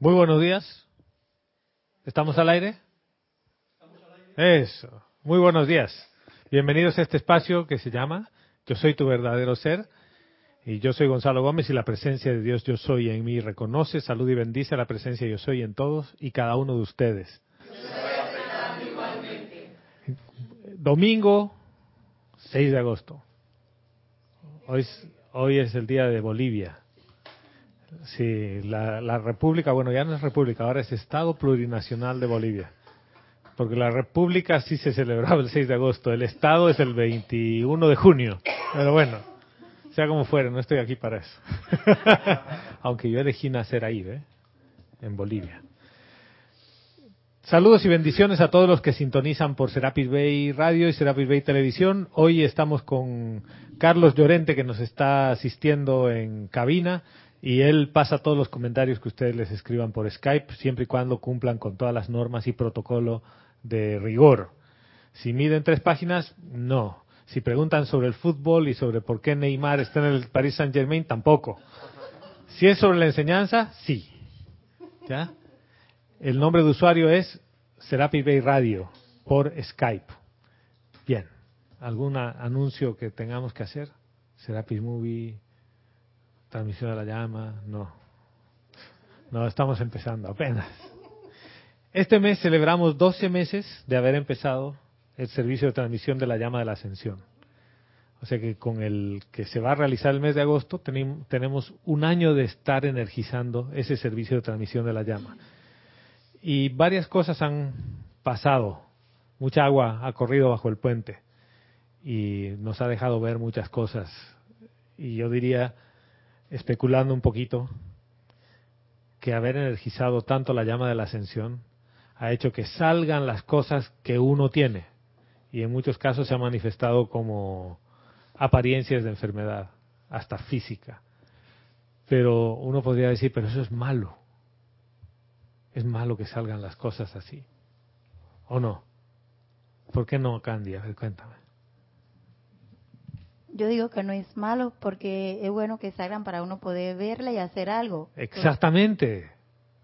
Muy buenos días. ¿Estamos al aire? Eso. Muy buenos días. Bienvenidos a este espacio que se llama Yo soy tu verdadero ser. Y yo soy Gonzalo Gómez y la presencia de Dios yo soy en mí reconoce, salud y bendice la presencia yo soy en todos y cada uno de ustedes. Domingo 6 de agosto. Hoy hoy es el día de Bolivia. Sí, la, la, República, bueno, ya no es República, ahora es Estado Plurinacional de Bolivia. Porque la República sí se celebraba el 6 de agosto, el Estado es el 21 de junio. Pero bueno, sea como fuera, no estoy aquí para eso. Aunque yo elegí nacer ahí, ¿ve? En Bolivia. Saludos y bendiciones a todos los que sintonizan por Serapis Bay Radio y Serapis Bay Televisión. Hoy estamos con Carlos Llorente que nos está asistiendo en cabina y él pasa todos los comentarios que ustedes les escriban por Skype, siempre y cuando cumplan con todas las normas y protocolo de rigor. Si miden tres páginas, no. Si preguntan sobre el fútbol y sobre por qué Neymar está en el Paris Saint Germain, tampoco. Si es sobre la enseñanza, sí. ¿Ya? El nombre de usuario es Serapis Bay Radio por Skype. Bien. ¿Algún anuncio que tengamos que hacer? Serapis Movie, transmisión de la llama, no. No, estamos empezando apenas. Este mes celebramos 12 meses de haber empezado el servicio de transmisión de la llama de la ascensión. O sea que con el que se va a realizar el mes de agosto tenemos un año de estar energizando ese servicio de transmisión de la llama. Y varias cosas han pasado. Mucha agua ha corrido bajo el puente y nos ha dejado ver muchas cosas. Y yo diría, especulando un poquito, que haber energizado tanto la llama de la ascensión ha hecho que salgan las cosas que uno tiene. Y en muchos casos se ha manifestado como apariencias de enfermedad, hasta física. Pero uno podría decir, pero eso es malo. Es malo que salgan las cosas así. ¿O no? ¿Por qué no, Candy? A ver, cuéntame. Yo digo que no es malo porque es bueno que salgan para uno poder verla y hacer algo. Exactamente.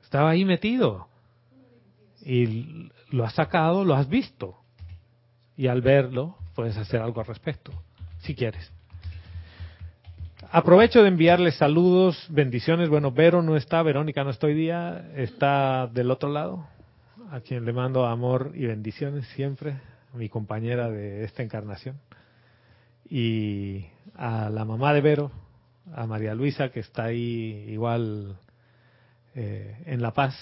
Estaba ahí metido. Y lo has sacado, lo has visto. Y al verlo, puedes hacer algo al respecto, si quieres. Aprovecho de enviarles saludos, bendiciones. Bueno, Vero no está, Verónica no está hoy día, está del otro lado, a quien le mando amor y bendiciones siempre, mi compañera de esta encarnación. Y a la mamá de Vero, a María Luisa, que está ahí igual eh, en La Paz,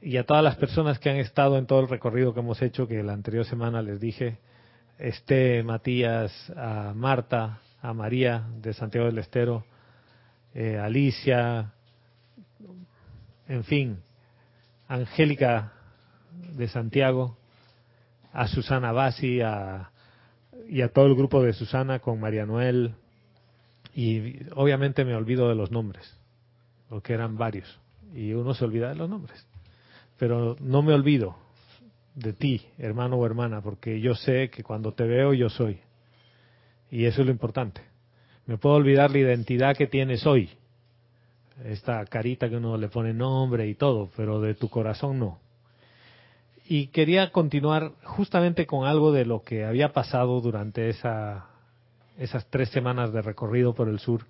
y a todas las personas que han estado en todo el recorrido que hemos hecho, que la anterior semana les dije, este Matías, a Marta, a María de Santiago del Estero, eh, Alicia, en fin, Angélica de Santiago, a Susana Basi a, y a todo el grupo de Susana con María Noel. Y obviamente me olvido de los nombres, porque eran varios, y uno se olvida de los nombres. Pero no me olvido de ti, hermano o hermana, porque yo sé que cuando te veo yo soy. Y eso es lo importante. Me puedo olvidar la identidad que tienes hoy, esta carita que uno le pone nombre y todo, pero de tu corazón no. Y quería continuar justamente con algo de lo que había pasado durante esa, esas tres semanas de recorrido por el sur.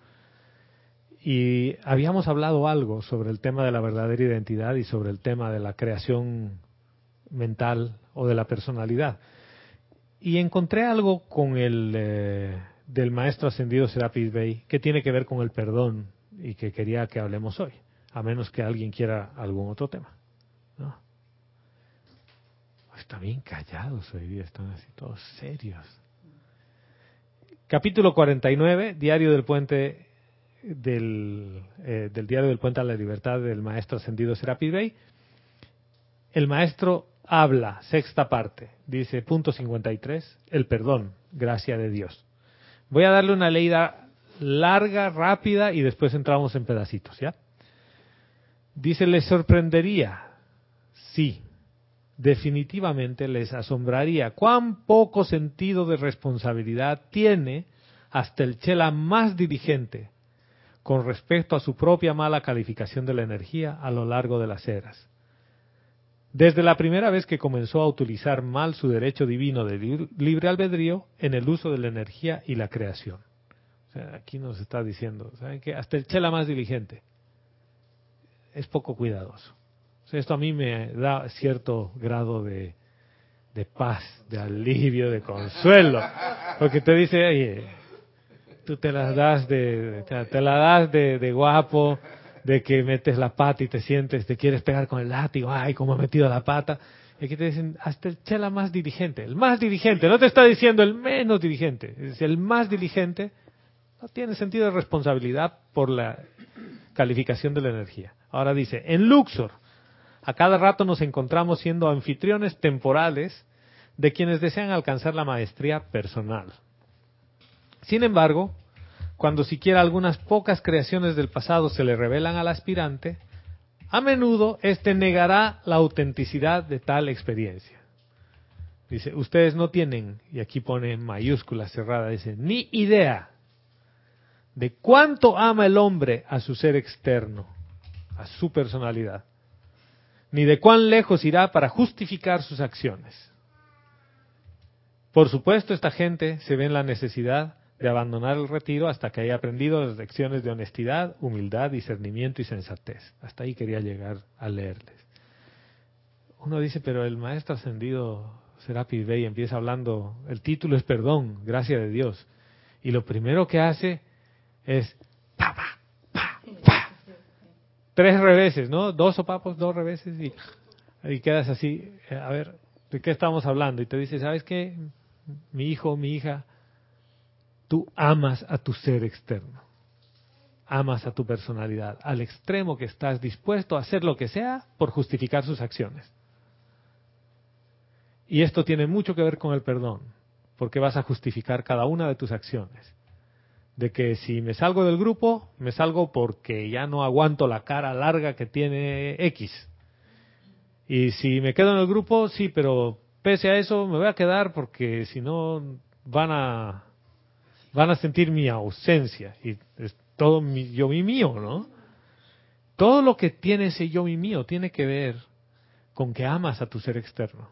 Y habíamos hablado algo sobre el tema de la verdadera identidad y sobre el tema de la creación mental o de la personalidad. Y encontré algo con el eh, del maestro ascendido Serapis Bey que tiene que ver con el perdón y que quería que hablemos hoy, a menos que alguien quiera algún otro tema. ¿no? Están bien callados hoy día, están así todos serios. Capítulo 49, Diario del Puente del, eh, del Diario del Puente a la Libertad del Maestro Ascendido Serapis Bey. El maestro habla, sexta parte, dice punto 53, el perdón, gracia de Dios. Voy a darle una leída larga, rápida y después entramos en pedacitos, ¿ya? Dice, ¿les sorprendería? Sí, definitivamente les asombraría cuán poco sentido de responsabilidad tiene hasta el chela más dirigente con respecto a su propia mala calificación de la energía a lo largo de las eras. Desde la primera vez que comenzó a utilizar mal su derecho divino de libre albedrío en el uso de la energía y la creación. aquí nos está diciendo, ¿saben que Hasta el chela más diligente es poco cuidadoso. Esto a mí me da cierto grado de, de paz, de alivio, de consuelo, porque te dice, oye, tú te las das de, te la das de, guapo, de que metes la pata y te sientes, te quieres pegar con el látigo, ay, cómo ha metido la pata. Y aquí te dicen, hasta el chela más dirigente, el más dirigente, no te está diciendo el menos dirigente, es el más diligente, no tiene sentido de responsabilidad por la calificación de la energía. Ahora dice, en Luxor, a cada rato nos encontramos siendo anfitriones temporales de quienes desean alcanzar la maestría personal. Sin embargo, cuando siquiera algunas pocas creaciones del pasado se le revelan al aspirante, a menudo éste negará la autenticidad de tal experiencia. Dice, ustedes no tienen, y aquí pone mayúscula cerrada, dice, ni idea de cuánto ama el hombre a su ser externo, a su personalidad, ni de cuán lejos irá para justificar sus acciones. Por supuesto, esta gente se ve en la necesidad de abandonar el retiro hasta que haya aprendido las lecciones de honestidad, humildad, discernimiento y sensatez. Hasta ahí quería llegar a leerles. Uno dice, pero el maestro ascendido Serapis Bey empieza hablando, el título es perdón, gracia de Dios. Y lo primero que hace es tres reveses, ¿no? Dos sopapos, dos reveses y, y quedas así, eh, a ver, ¿de qué estamos hablando? Y te dice, ¿sabes qué? Mi hijo, mi hija, tú amas a tu ser externo, amas a tu personalidad, al extremo que estás dispuesto a hacer lo que sea por justificar sus acciones. Y esto tiene mucho que ver con el perdón, porque vas a justificar cada una de tus acciones. De que si me salgo del grupo, me salgo porque ya no aguanto la cara larga que tiene X. Y si me quedo en el grupo, sí, pero pese a eso me voy a quedar porque si no van a van a sentir mi ausencia y es todo mi yo mi mío, ¿no? Todo lo que tiene ese yo mi mío tiene que ver con que amas a tu ser externo.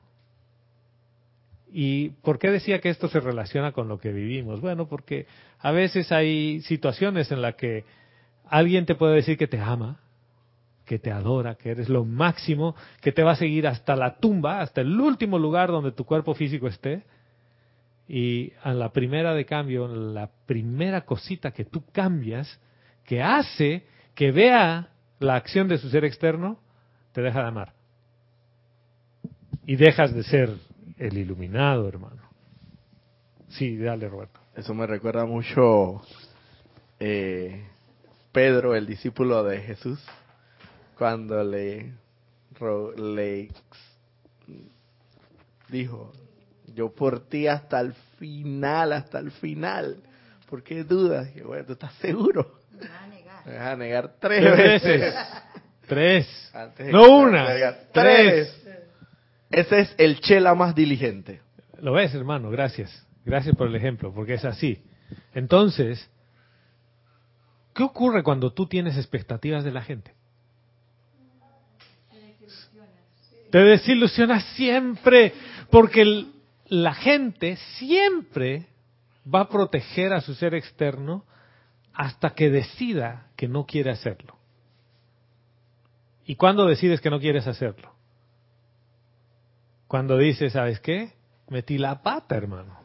¿Y por qué decía que esto se relaciona con lo que vivimos? Bueno, porque a veces hay situaciones en las que alguien te puede decir que te ama, que te adora, que eres lo máximo, que te va a seguir hasta la tumba, hasta el último lugar donde tu cuerpo físico esté, y a la primera de cambio, la primera cosita que tú cambias, que hace que vea la acción de su ser externo, te deja de amar. Y dejas de ser el iluminado, hermano. Sí, dale, Roberto. Eso me recuerda mucho eh, Pedro, el discípulo de Jesús, cuando le, le dijo, yo por ti hasta el final, hasta el final. ¿Por qué dudas? Que bueno, ¿tú estás seguro? Me vas a negar. Me vas a negar tres, veces. Tres. no una. Tres. Ese es el chela más diligente. Lo ves, hermano, gracias. Gracias por el ejemplo, porque es así. Entonces, ¿qué ocurre cuando tú tienes expectativas de la gente? Te desilusionas siempre, porque la gente siempre va a proteger a su ser externo hasta que decida que no quiere hacerlo. ¿Y cuándo decides que no quieres hacerlo? Cuando dices, ¿sabes qué? Metí la pata, hermano.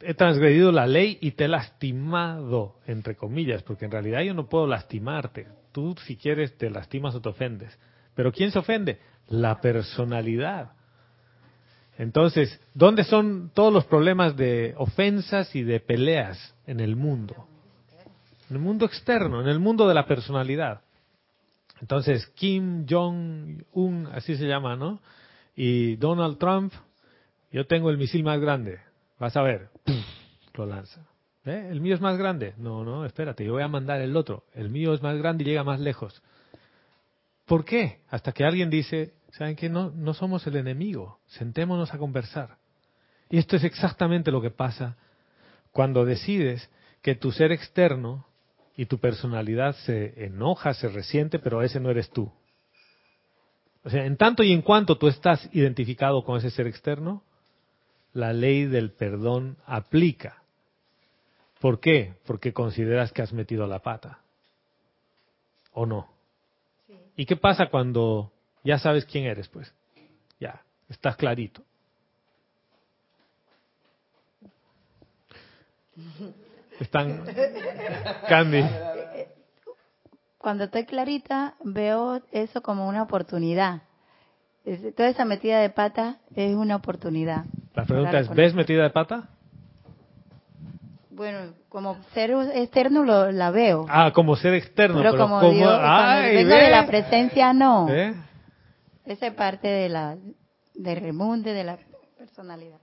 He transgredido la ley y te he lastimado, entre comillas, porque en realidad yo no puedo lastimarte. Tú, si quieres, te lastimas o te ofendes. Pero ¿quién se ofende? La personalidad. Entonces, ¿dónde son todos los problemas de ofensas y de peleas en el mundo? En el mundo externo, en el mundo de la personalidad. Entonces, Kim Jong-un, así se llama, ¿no? Y Donald Trump, yo tengo el misil más grande. Vas a ver, lo lanza. ¿Eh? ¿El mío es más grande? No, no, espérate, yo voy a mandar el otro. El mío es más grande y llega más lejos. ¿Por qué? Hasta que alguien dice, ¿Saben que no, no somos el enemigo? Sentémonos a conversar. Y esto es exactamente lo que pasa cuando decides que tu ser externo y tu personalidad se enoja, se resiente, pero ese no eres tú. O sea, en tanto y en cuanto tú estás identificado con ese ser externo, la ley del perdón aplica. ¿Por qué? Porque consideras que has metido la pata. ¿O no? ¿Y qué pasa cuando ya sabes quién eres, pues? Ya, estás clarito. Están Candy. Cuando estoy clarita, veo eso como una oportunidad. Toda esa metida de pata es una oportunidad. La pregunta es, ¿ves metida de pata? Bueno, como ser externo lo, la veo. Ah, como ser externo. Pero, como, vengo de la presencia, no. ¿Eh? Esa es parte de la, del remunde, de la personalidad.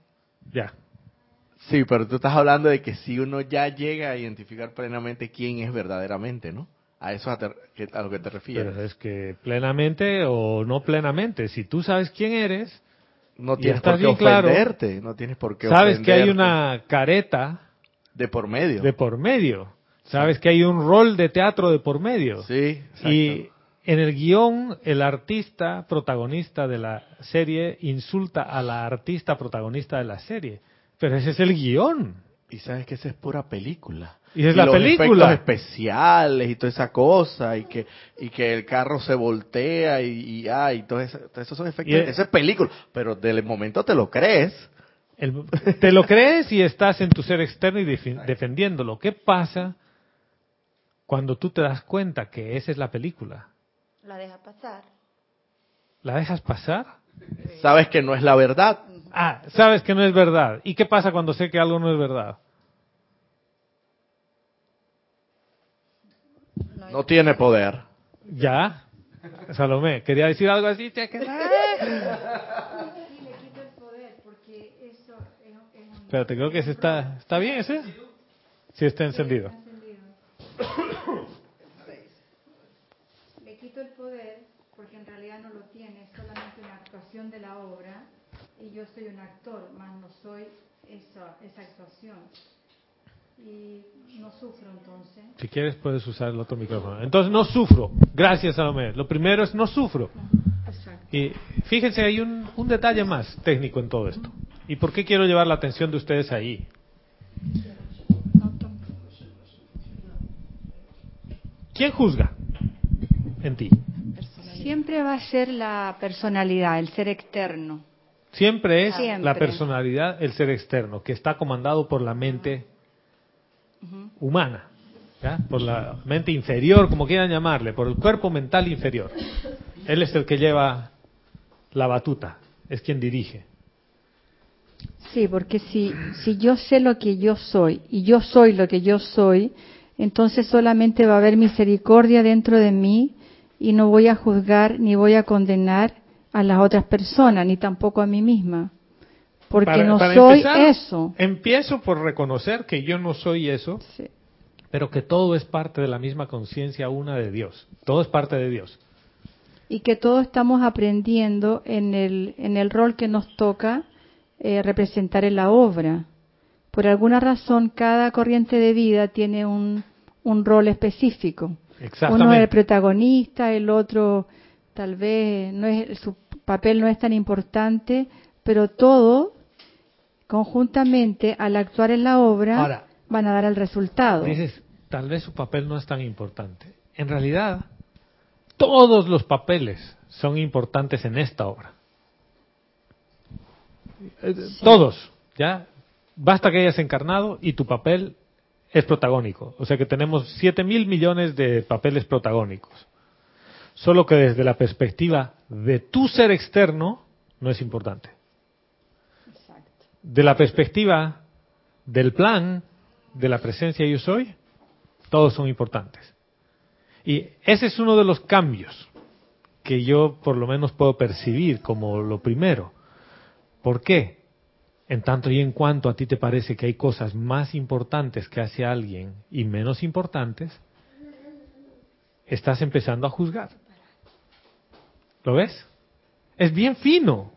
Ya. Sí, pero tú estás hablando de que si uno ya llega a identificar plenamente quién es verdaderamente, ¿no? A eso a, a lo que te refieres. Pero es que plenamente o no plenamente, si tú sabes quién eres, no tienes por qué ofenderte, no tienes por qué Sabes que hay una careta de por medio. De por medio. Sabes que hay un rol de teatro de por medio. Sí, exacto. Y en el guion, el artista protagonista de la serie insulta a la artista protagonista de la serie. Pero ese es el guion. Y sabes que esa es pura película. Y es la película. especiales y toda esa cosa, y que, y que el carro se voltea y, y, ah, y todo, eso, esos son efectos. esa es película. Pero del momento te lo crees. te lo crees y estás en tu ser externo y defendiéndolo. ¿Qué pasa cuando tú te das cuenta que esa es la película? La dejas pasar. ¿La dejas pasar? Sabes que no es la verdad. Ah, sabes que no es verdad. ¿Y qué pasa cuando sé que algo no es verdad? No tiene poder. Ya. Salomé, quería decir algo así. Espérate, creo que ese está, ¿está bien ese? Sí, está encendido. Le quito el poder porque en realidad no lo tiene, es solamente una actuación de la obra y yo soy un actor, más no soy esa, esa actuación. Y no sufro entonces. Si quieres puedes usar el otro micrófono. Entonces no sufro. Gracias, Salomé. Lo primero es no sufro. Y fíjense, hay un, un detalle más técnico en todo esto. ¿Y por qué quiero llevar la atención de ustedes ahí? ¿Quién juzga en ti? Siempre va a ser la personalidad, el ser externo. Siempre es la personalidad, el ser externo, que está comandado por la mente humana, por la mente inferior, como quieran llamarle, por el cuerpo mental inferior. Él es el que lleva la batuta, es quien dirige. Sí, porque si, si yo sé lo que yo soy y yo soy lo que yo soy, entonces solamente va a haber misericordia dentro de mí y no voy a juzgar ni voy a condenar a las otras personas, ni tampoco a mí misma. Porque no soy eso. Empiezo por reconocer que yo no soy eso, pero que todo es parte de la misma conciencia una de Dios. Todo es parte de Dios. Y que todos estamos aprendiendo en el, en el rol que nos toca eh, representar en la obra. Por alguna razón, cada corriente de vida tiene un, un rol específico. Uno es el protagonista, el otro tal vez no es su papel no es tan importante, pero todo conjuntamente al actuar en la obra van a dar el resultado. Dices, tal vez su papel no es tan importante. En realidad, todos los papeles son importantes en esta obra. Eh, todos, ¿ya? Basta que hayas encarnado y tu papel es protagónico. O sea que tenemos 7 mil millones de papeles protagónicos. Solo que desde la perspectiva de tu ser externo no es importante. De la perspectiva del plan, de la presencia yo soy, todos son importantes. Y ese es uno de los cambios que yo por lo menos puedo percibir como lo primero. ¿Por qué? En tanto y en cuanto a ti te parece que hay cosas más importantes que hace alguien y menos importantes, estás empezando a juzgar. ¿Lo ves? Es bien fino.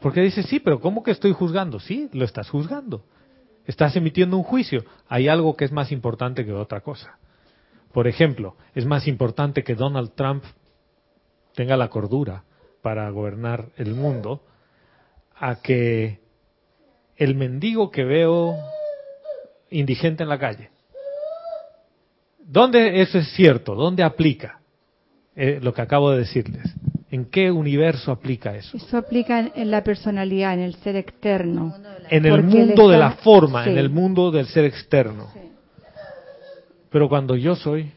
Porque dices, sí, pero ¿cómo que estoy juzgando? Sí, lo estás juzgando. Estás emitiendo un juicio. Hay algo que es más importante que otra cosa. Por ejemplo, es más importante que Donald Trump tenga la cordura para gobernar el mundo a que el mendigo que veo indigente en la calle. ¿Dónde eso es cierto? ¿Dónde aplica eh, lo que acabo de decirles? ¿En qué universo aplica eso? Eso aplica en la personalidad, en el ser externo. En el mundo de la forma, en el mundo del ser externo. Pero cuando yo soy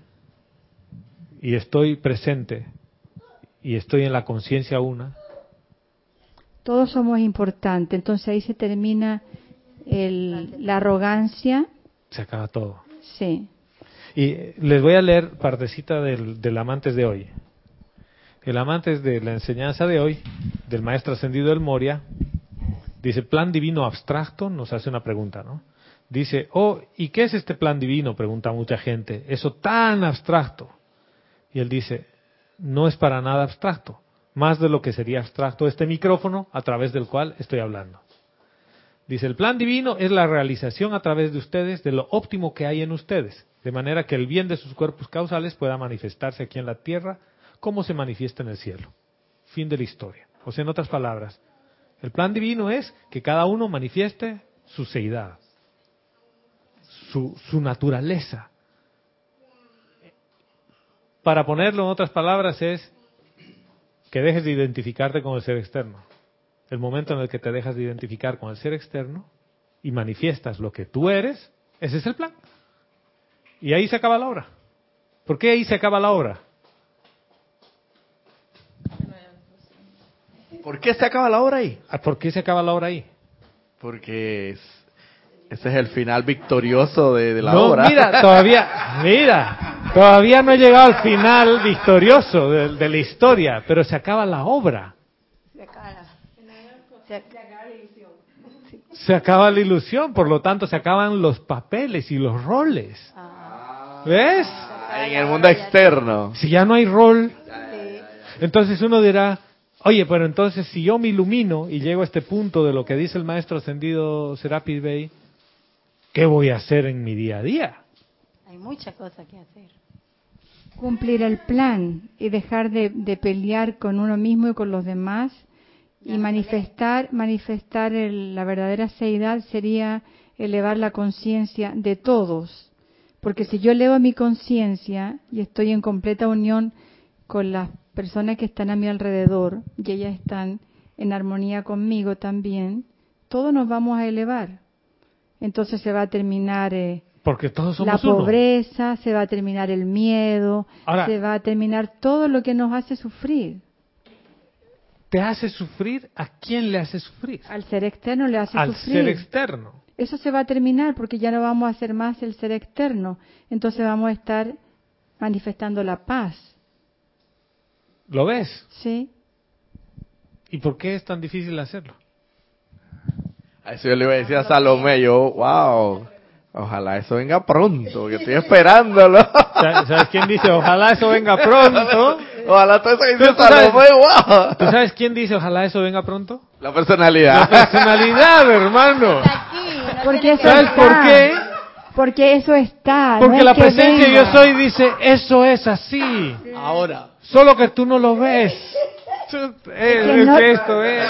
y estoy presente y estoy en la conciencia una. Todos somos importantes, entonces ahí se termina el, la arrogancia. Se acaba todo. Sí. Y les voy a leer partecita del, del Amantes de hoy. El Amantes de la enseñanza de hoy, del Maestro Ascendido del Moria, dice, plan divino abstracto, nos hace una pregunta, ¿no? Dice, oh, ¿y qué es este plan divino? Pregunta mucha gente. Eso tan abstracto. Y él dice, no es para nada abstracto, más de lo que sería abstracto este micrófono a través del cual estoy hablando. Dice, el plan divino es la realización a través de ustedes de lo óptimo que hay en ustedes, de manera que el bien de sus cuerpos causales pueda manifestarse aquí en la tierra como se manifiesta en el cielo. Fin de la historia. O sea, en otras palabras, el plan divino es que cada uno manifieste su seidad, su, su naturaleza, para ponerlo en otras palabras es que dejes de identificarte con el ser externo. El momento en el que te dejas de identificar con el ser externo y manifiestas lo que tú eres, ese es el plan. Y ahí se acaba la obra. ¿Por qué ahí se acaba la obra? ¿Por qué se acaba la obra ahí? Ah, ¿Por qué se acaba la obra ahí? Porque ese es el final victorioso de, la no, obra. Mira, todavía, mira, Todavía no he llegado al final victorioso de, la historia, pero se acaba la obra. Se acaba la, ilusión. Se acaba la ilusión, por lo tanto se acaban los papeles y los roles. Ah. ¿Ves? En el mundo externo. Si ya no hay rol, entonces uno dirá, oye, pero entonces si yo me ilumino y llego a este punto de lo que dice el maestro ascendido Serapis Bey, ¿qué voy a hacer en mi día a día? Hay muchas cosas que hacer. Cumplir el plan y dejar de, pelear con uno mismo y con los demás y manifestar manifestar la verdadera seidad sería elevar la conciencia de todos. Porque si yo elevo mi conciencia y estoy en completa unión con las personas que están a mi alrededor y ellas están en armonía conmigo también todos nos vamos a elevar entonces se va a terminar eh, porque todos somos La pobreza, se va a terminar el miedo, se va a terminar todo lo que nos hace sufrir. ¿Te hace sufrir? ¿A quién le hace sufrir? Al ser externo le hace sufrir. Al ser externo. Eso se va a terminar porque ya no vamos a hacer más el ser externo. Entonces vamos a estar manifestando la paz. ¿Lo ves? Sí. ¿Y por qué es tan difícil hacerlo? A eso yo le iba a decir a Salomé, yo, wow, Ojalá eso venga pronto, que estoy esperándolo. ¿Sabes quién dice ojalá eso venga pronto? Ojalá todo eso que dice Salomé, wow. ¿Tú sabes quién dice ojalá eso venga pronto? La personalidad. La personalidad, hermano. Porque ¿Sabes por qué? Porque eso está. Porque la presencia yo soy dice, eso es así. Ahora. Solo que tú no lo ves. Es, esto, eh,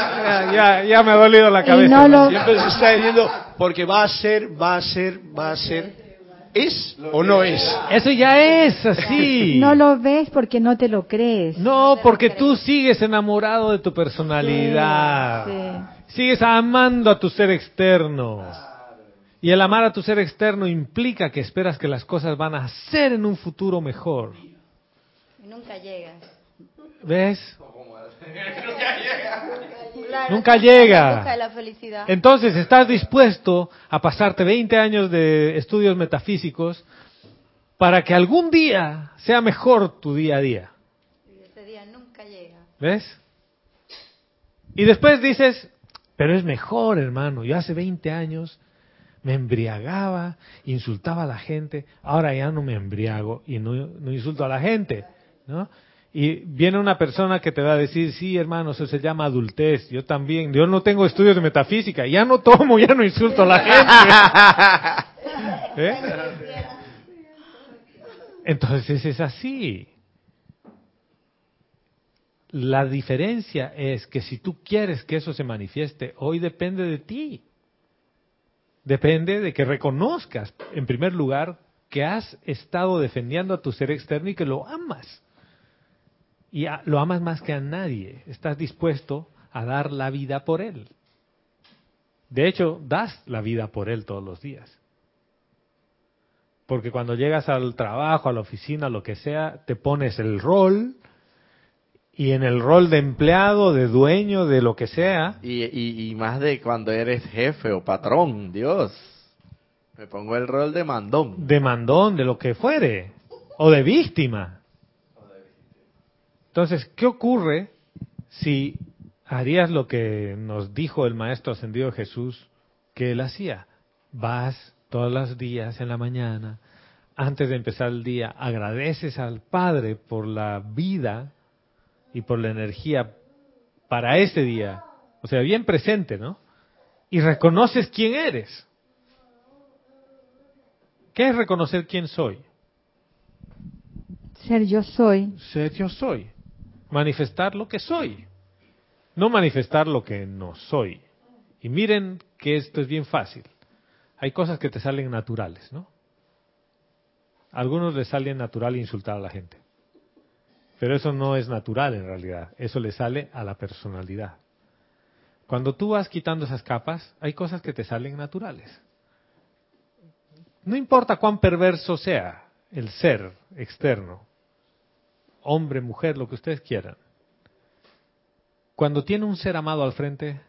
ya, ya, me ha dolido la cabeza. Siempre se está diciendo, porque va a ser, va a ser, va a ser. ¿Es o no es? Eso ya es así. No lo ves porque no te lo crees. No, porque tú sigues enamorado de tu personalidad. Sigues amando a tu ser externo. Y el amar a tu ser externo implica que esperas que las cosas van a ser en un futuro mejor. Nunca llegas. ¿Ves? Nunca llega. Entonces, ¿estás dispuesto a pasarte 20 años de estudios metafísicos para que algún día sea mejor tu día a día? Y ese día nunca llega. ¿Ves? Y después dices, pero es mejor, hermano. Yo hace 20 años me embriagaba, insultaba a la gente, ahora ya no me embriago y no, no insulto a la gente, ¿no? Y viene una persona que te va a decir, sí, hermano, eso se llama adultez. Yo también, yo no tengo estudios de metafísica, ya no tomo, ya no insulto a la gente. ¿Eh? Entonces es así. La diferencia es que si tú quieres que eso se manifieste, hoy depende de ti. Depende de que reconozcas, en primer lugar, que has estado defendiendo a tu ser externo y que lo amas. Y lo amas más que a nadie. Estás dispuesto a dar la vida por él. De hecho, das la vida por él todos los días. Porque cuando llegas al trabajo, a la oficina, lo que sea, te pones el rol y en el rol de empleado, de dueño, de lo que sea. Y, y, más de cuando eres jefe o patrón, Dios. Me pongo el rol de mandón. De mandón, de lo que fuere. O de víctima. Entonces, ¿qué ocurre si harías lo que nos dijo el Maestro Ascendido Jesús que él hacía? Vas todos los días en la mañana, antes de empezar el día, agradeces al Padre por la vida y por la energía para ese día. O sea, bien presente, ¿no? Y reconoces quién eres. ¿Qué es reconocer quién soy? Ser yo soy. Ser yo soy. Manifestar lo que soy. No manifestar lo que no soy. Y miren que esto es bien fácil. Hay cosas que te salen naturales, ¿no? A algunos les sale natural insultar a la gente. Pero eso no es natural en realidad, eso le sale a la personalidad. Cuando tú vas quitando esas capas, hay cosas que te salen naturales. No importa cuán perverso sea el ser externo, hombre, mujer, lo que ustedes quieran. Cuando tiene un ser amado al frente,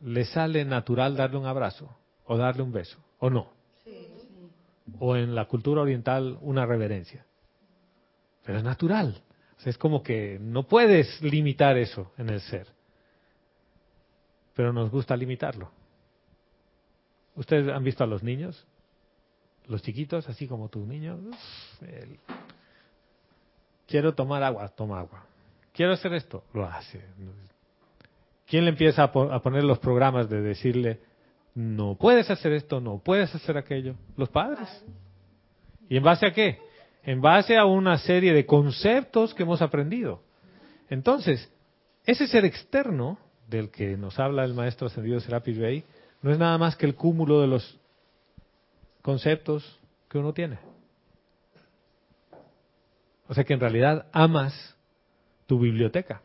le sale natural darle un abrazo o darle un beso, o no. O en la cultura oriental una reverencia. Pero es natural. es como que no puedes limitar eso en el ser. Pero nos gusta limitarlo. ¿Ustedes han visto a los niños? Los chiquitos, así como tu niño. Quiero tomar agua, toma agua. Quiero hacer esto, lo hace. ¿Quién le empieza a poner los programas de decirle, no puedes hacer esto, no puedes hacer aquello? Los padres. ¿Y en base a qué? en base a una serie de conceptos que hemos aprendido. Entonces, ese ser externo del que nos habla el maestro ascendido Serapis Bey no es nada más que el cúmulo de los conceptos que uno tiene. O sea que en realidad amas tu biblioteca.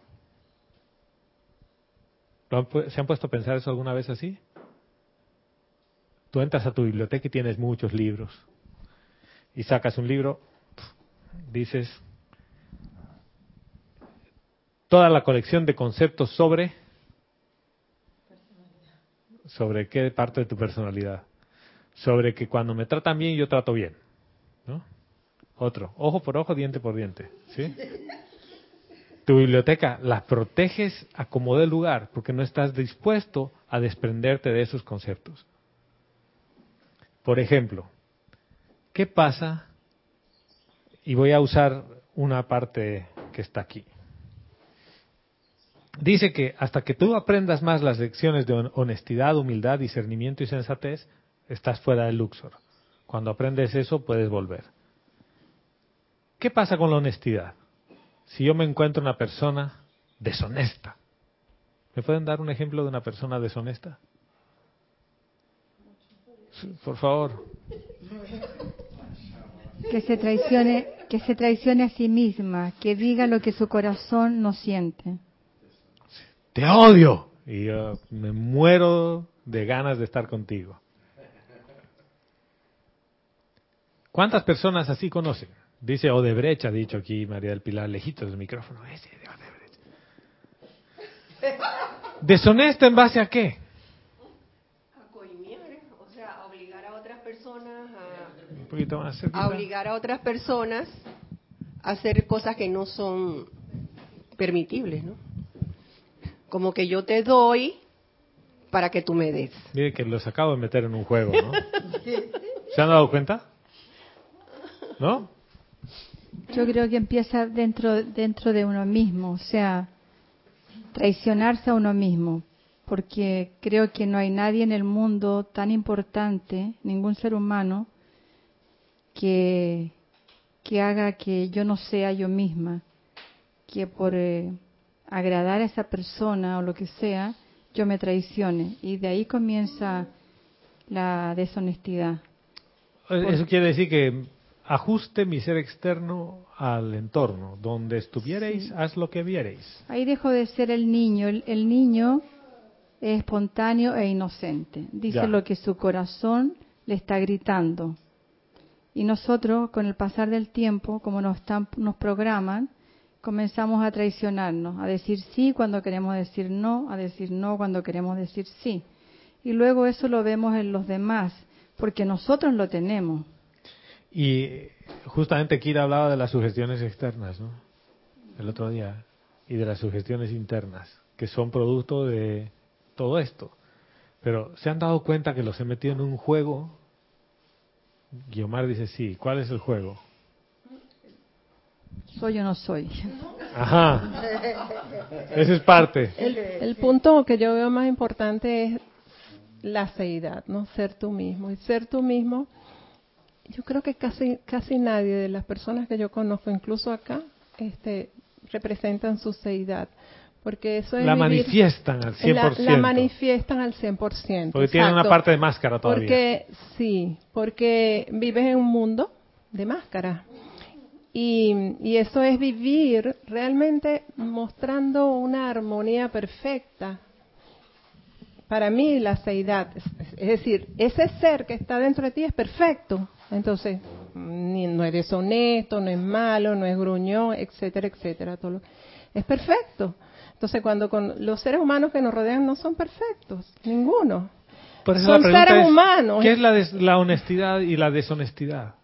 ¿Se han puesto a pensar eso alguna vez así? Tú entras a tu biblioteca y tienes muchos libros. Y sacas un libro dices toda la colección de conceptos sobre sobre qué parte de tu personalidad sobre que cuando me tratan bien yo trato bien ¿no? Otro ojo por ojo diente por diente ¿sí? tu biblioteca la proteges a como de lugar porque no estás dispuesto a desprenderte de esos conceptos por ejemplo ¿qué pasa y voy a usar una parte que está aquí. Dice que hasta que tú aprendas más las lecciones de honestidad, humildad, discernimiento y sensatez, estás fuera del Luxor. Cuando aprendes eso, puedes volver. ¿Qué pasa con la honestidad? Si yo me encuentro una persona deshonesta, ¿me pueden dar un ejemplo de una persona deshonesta? Por favor. Que se traicione que se traicione a sí misma, que diga lo que su corazón no siente. Te odio y yo me muero de ganas de estar contigo. ¿Cuántas personas así conocen? Dice Odebrecht, ha dicho aquí María del Pilar, lejitos del micrófono. Ese de Odebrecht. ¿Deshonesta en base a qué? a obligar a otras personas a hacer cosas que no son permitibles, ¿no? Como que yo te doy para que tú me des. Mire que los acabo de meter en un juego, ¿no? ¿Se han dado cuenta? ¿No? Yo creo que empieza dentro dentro de uno mismo, o sea, traicionarse a uno mismo, porque creo que no hay nadie en el mundo tan importante, ningún ser humano, que, que haga que yo no sea yo misma, que por eh, agradar a esa persona o lo que sea, yo me traicione. Y de ahí comienza la deshonestidad. Eso quiere decir que ajuste mi ser externo al entorno. Donde estuvierais, haz lo que vierais. Ahí dejo de ser el niño. El, niño es espontáneo e inocente. Dice lo que su corazón le está gritando. Y nosotros, con el pasar del tiempo, como nos, están, nos programan, comenzamos a traicionarnos, a decir sí cuando queremos decir no, a decir no cuando queremos decir sí. Y luego eso lo vemos en los demás, porque nosotros lo tenemos. Y justamente Kira hablaba de las sugestiones externas, ¿no? El otro día, y de las sugestiones internas, que son producto de todo esto. Pero ¿se han dado cuenta que los he metido en un juego Guiomar dice sí. ¿Cuál es el juego? Soy o no soy. Ajá. Ese es parte. El, punto que yo veo más importante es la seidad, ¿no? Ser tú mismo. Y ser tú mismo, yo creo que casi, casi nadie de las personas que yo conozco, incluso acá, este, representan su seidad. Porque eso es la manifiestan al 100%. La, manifiestan al 100%. Porque tienen una parte de máscara todavía. Porque, sí, porque vives en un mundo de máscara. Y, y eso es vivir realmente mostrando una armonía perfecta. Para mí la seidad, es decir, ese ser que está dentro de ti es perfecto. Entonces, no es deshonesto, no es malo, no es gruñón, etcétera, etcétera. Todo es perfecto. Entonces, cuando con los seres humanos que nos rodean no son perfectos, ninguno. son seres humanos. ¿Qué es la, la honestidad y la deshonestidad?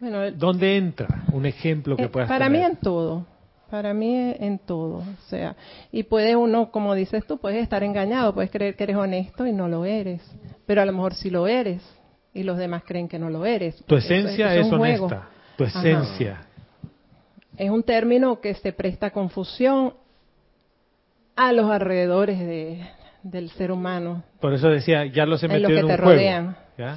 Bueno, ¿Dónde entra un ejemplo que eh, puedas Para mí en todo. Para mí en todo. O sea, y puede uno, como dices tú, puedes estar engañado, puedes creer que eres honesto y no lo eres. Pero a lo mejor sí lo eres y los demás creen que no lo eres. Tu esencia es, honesta. Tu esencia. Es un término que se presta confusión a los alrededores de, del ser humano. Por eso decía, ya los he metido en, un juego.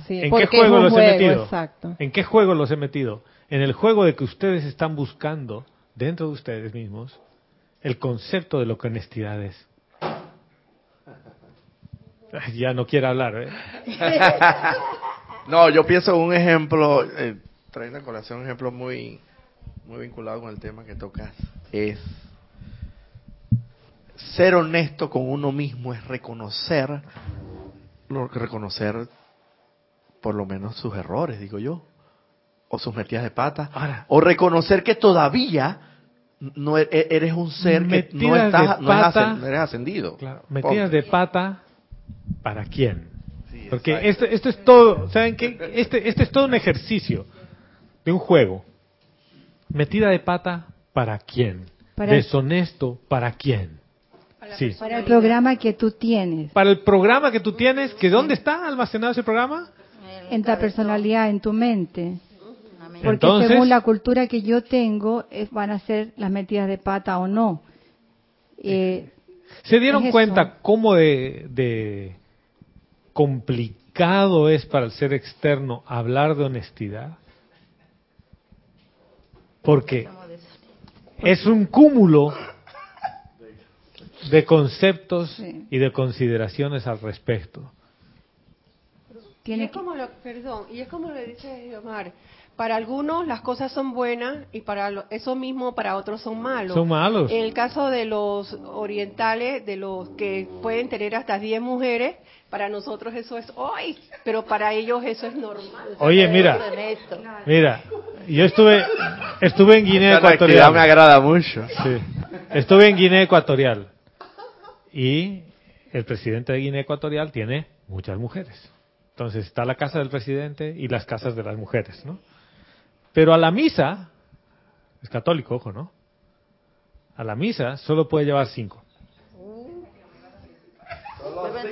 ¿En qué juego los he metido? Exacto. ¿En qué juego los he metido? En el juego de que ustedes están buscando dentro de ustedes mismos el concepto de lo que honestidad es. Ya no quiero hablar. ¿eh? no, yo pienso un ejemplo, eh, trae una colación, un ejemplo muy, muy vinculado con el tema que tocas. Es ser honesto con uno mismo es reconocer, reconocer por lo menos sus errores, digo yo, o sus metidas de pata, o reconocer que todavía no e-, e-, eres un ser que no estás, no eres ascendido. metidas de pata, ¿para quién? Porque esto, esto es todo, ¿saben qué? Este, este es todo un ejercicio de un juego. Metida de pata, ¿para quién? Deshonesto, ¿para quién? Para el programa que tú tienes. Para el programa que tú tienes, que ¿dónde está almacenado ese programa? En tu personalidad, en tu mente. Porque según la cultura que yo tengo, van a ser las metidas de pata o no. Eh, ¿Se dieron cuenta cómo de, de complicado es para el ser externo hablar de honestidad? Porque es un cúmulo de conceptos y de consideraciones al respecto. y es como lo, perdón, y es como le dice Omar, para algunos las cosas son buenas y para eso mismo para otros son malos. Son malos. En el caso de los orientales, de los que pueden tener hasta 10 mujeres, para nosotros eso es hoy, pero para ellos eso es normal. Oye, mira, mira, yo estuve estuve en Guinea Ecuatorial. me agrada mucho. Sí. Estuve en Guinea Ecuatorial y el presidente de Guinea Ecuatorial tiene muchas mujeres. Entonces está la casa del presidente y las casas de las mujeres, ¿no? Pero a la misa, es católico, ojo, ¿no? A la misa solo puede llevar cinco.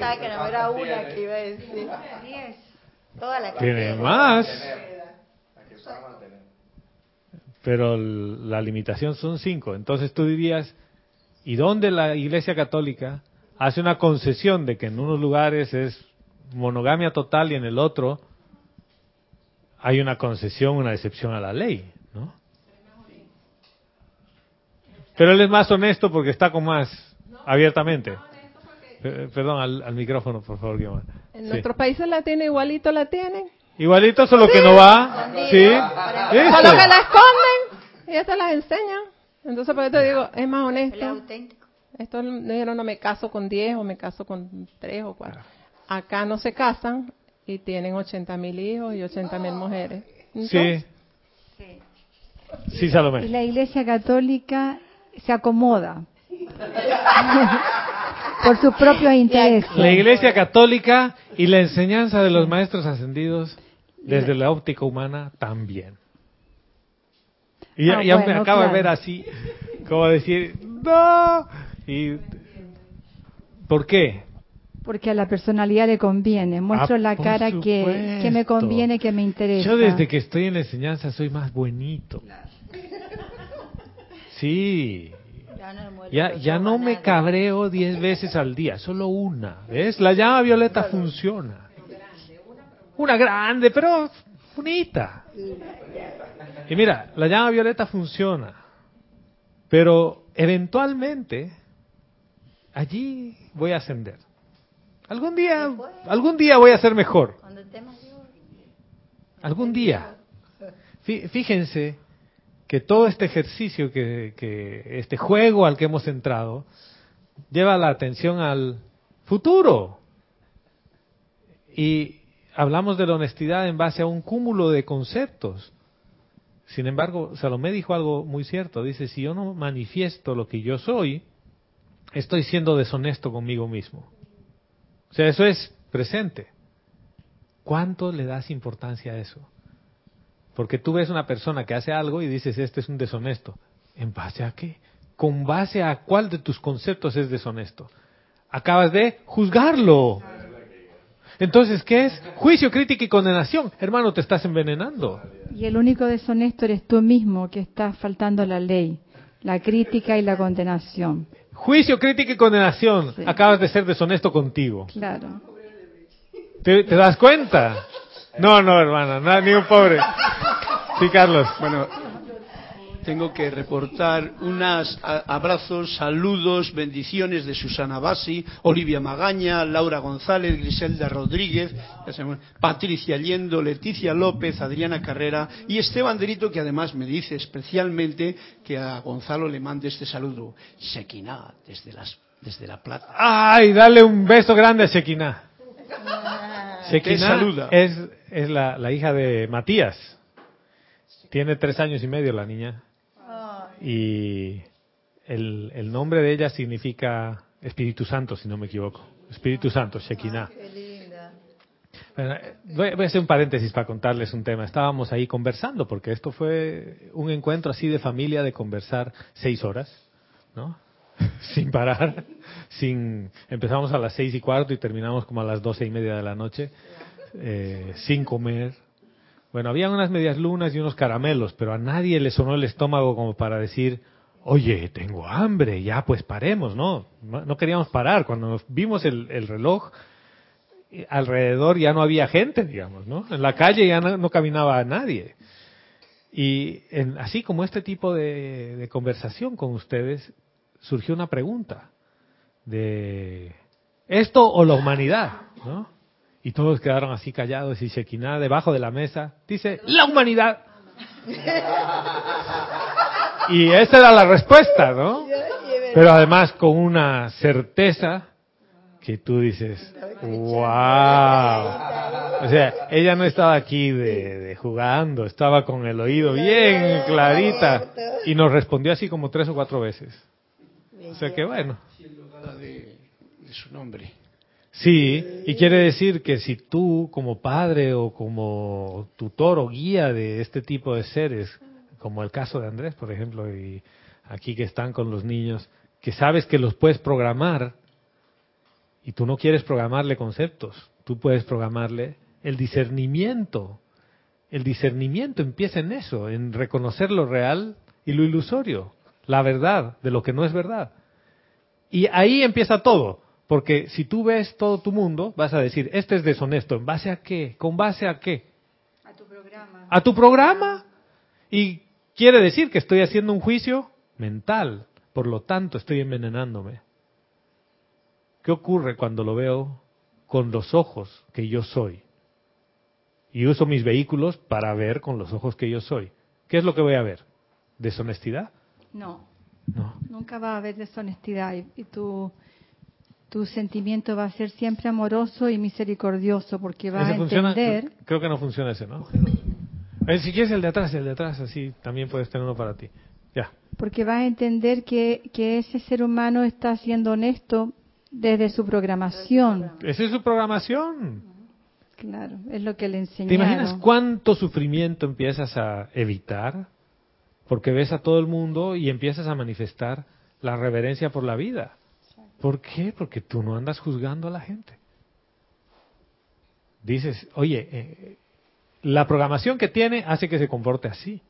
Pensaba que no era una que iba a decir. Toda la Tiene más. Pero la limitación son cinco. Entonces tú dirías, y donde la Iglesia Católica hace una concesión de que en unos lugares es monogamia total y en el otro hay una concesión, una excepción a la ley, ¿no? Pero él es más honesto porque está con más abiertamente. Perdón, al, micrófono, por favor, Guillermo. En nuestros países la tiene igualito la tienen. Igualito, solo que no va. Sí. Solo que la esconden y esto las enseñan. Entonces, por eso te digo, es más honesto. Esto dijeron, no me caso con 10 o me caso con 3 o 4. Acá no se casan y tienen 80 mil hijos y 80 mil mujeres. sí. Sí, Salomé. Y la Iglesia Católica se acomoda por sus propios intereses. La Iglesia Católica y la enseñanza de los maestros ascendidos desde la óptica humana también. Y ya, ah, me acaba de ver así, como decir, no. Y, ¿Por qué? Porque a la personalidad le conviene. Muestro ah, la cara que, que, me conviene, que me interesa. Yo desde que estoy en la enseñanza soy más buenito. Sí. Ya, ya no me cabreo diez veces al día, solo una. ¿Ves? La llama violeta funciona. Una grande, pero bonita. Y mira, la llama violeta funciona. Pero eventualmente, allí voy a ascender. Algún día, algún día voy a ser mejor. Algún día. Fíjense que todo este ejercicio, que, este juego al que hemos entrado, lleva la atención al futuro. Y hablamos de la honestidad en base a un cúmulo de conceptos. Sin embargo, Salomé dijo algo muy cierto. Dice, si yo no manifiesto lo que yo soy, estoy siendo deshonesto conmigo mismo. O sea, eso es presente. ¿Cuánto le das importancia a eso? Porque tú ves una persona que hace algo y dices, este es un deshonesto. ¿En base a qué? ¿Con base a cuál de tus conceptos es deshonesto? Acabas de juzgarlo. Entonces, ¿qué es? Juicio, crítica y condenación. Hermano, te estás envenenando. Y el único deshonesto eres tú mismo que estás faltando a la ley, la crítica y la condenación. Juicio, crítica y condenación. Acabas de ser deshonesto contigo. Claro. ¿Te, te das cuenta? No, no, hermana, no, ni un pobre. Sí, Carlos. Bueno, tengo que reportar unos abrazos, saludos, bendiciones de Susana Bassi, Olivia Magaña, Laura González, Griselda Rodríguez, Patricia Yendo, Leticia López, Adriana Carrera y Esteban Derito, que además me dice especialmente que a Gonzalo le mande este saludo. Sequiná, desde, las, desde La Plata. ¡Ay, dale un beso grande a Sequiná! Sequiná es es la, la hija de Matías. Tiene tres años y medio la niña. Y el, el nombre de ella significa Espíritu Santo, si no me equivoco. Espíritu Santo, Shekinah. voy, a hacer un paréntesis para contarles un tema. Estábamos ahí conversando, porque esto fue un encuentro así de familia de conversar seis horas, ¿no? sin parar, sin empezamos a las seis y cuarto y terminamos como a las doce y media de la noche eh, sin comer. Bueno, había unas medias lunas y unos caramelos, pero a nadie le sonó el estómago como para decir, oye, tengo hambre, ya pues paremos, ¿no? No, queríamos parar. Cuando vimos el, reloj, alrededor ya no había gente, digamos, ¿no? En la calle ya no, caminaba nadie. Y en, así como este tipo de, de conversación con ustedes, surgió una pregunta de esto o la humanidad, ¿no? Y todos quedaron así callados y Shekinah debajo de la mesa dice, la humanidad. y esa era la respuesta, ¿no? Pero además con una certeza que tú dices, wow. O sea, ella no estaba aquí de, jugando, estaba con el oído bien clarita y nos respondió así como tres o cuatro veces. O sea que bueno. de su nombre. Sí, y quiere decir que si tú como padre o como tutor o guía de este tipo de seres, como el caso de Andrés, por ejemplo, y aquí que están con los niños, que sabes que los puedes programar y tú no quieres programarle conceptos, tú puedes programarle el discernimiento. El discernimiento empieza en eso, en reconocer lo real y lo ilusorio, la verdad de lo que no es verdad. Y ahí empieza todo. Porque si tú ves todo tu mundo, vas a decir, este es deshonesto. ¿En base a qué? ¿Con base a qué? A tu programa. a tu programa. Y quiere decir que estoy haciendo un juicio mental, por lo tanto estoy envenenándome. ¿Qué ocurre cuando lo veo con los ojos que yo soy? Y uso mis vehículos para ver con los ojos que yo soy. ¿Qué es lo que voy a ver? ¿Deshonestidad? No. No. Nunca va a haber deshonestidad y, tu, tu sentimiento va a ser siempre amoroso y misericordioso porque va a entender. Creo que no funciona ese, ¿no? si quieres el de atrás, el de atrás, así también puedes tener uno para ti. Ya. Porque va a entender que, que ese ser humano está siendo honesto desde su programación. Esa es su programación. Claro, es lo que le enseñaron. ¿Te imaginas cuánto sufrimiento empiezas a evitar? Porque ves a todo el mundo y empiezas a manifestar la reverencia por la vida. ¿Por qué? Porque tú no andas juzgando a la gente. Dices, oye, eh, la programación que tiene hace que se comporte así.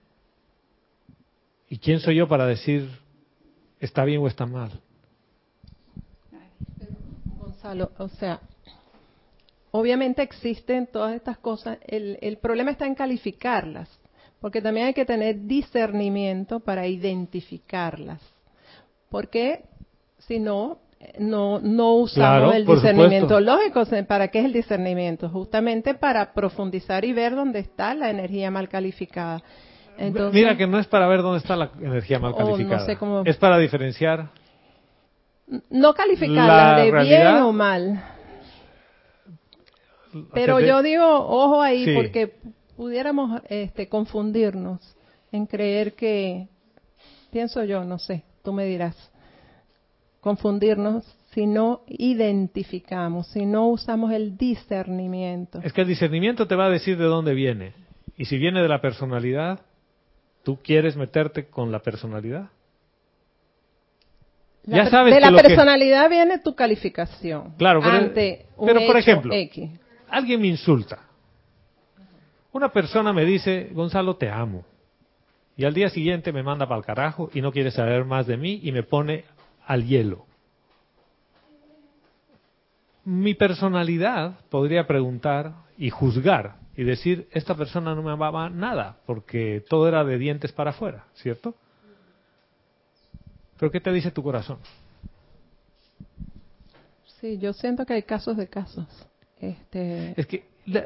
¿Y quién soy yo para decir está bien o está mal? Gonzalo, o sea, obviamente existen todas estas cosas, el, el problema está en calificarlas, porque también hay que tener discernimiento para identificarlas, porque si no, no, no usamos el discernimiento lógico. ¿Para qué es el discernimiento? Justamente para profundizar y ver dónde está la energía mal calificada. Mira que no es para ver dónde está la energía mal oh, calificada. Es para diferenciar. No calificarla de bien o mal. Pero yo digo, ojo ahí, porque pudiéramos este, confundirnos en creer que, pienso yo, no sé, tú me dirás, confundirnos si no identificamos, si no usamos el discernimiento. Es que el discernimiento te va a decir de dónde viene. Y si viene de la personalidad, ¿tú quieres meterte con la personalidad? ya sabes de la personalidad viene tu calificación. Claro, pero, pero por ejemplo, alguien me insulta. Una persona me dice, Gonzalo, te amo. Y al día siguiente me manda para el carajo y no quiere saber más de mí y me pone al hielo. Mi personalidad podría preguntar y juzgar y decir, esta persona no me amaba nada, porque todo era de dientes para afuera, ¿cierto? Pero ¿qué te dice tu corazón? Sí, yo siento que hay casos de casos. Este... Es que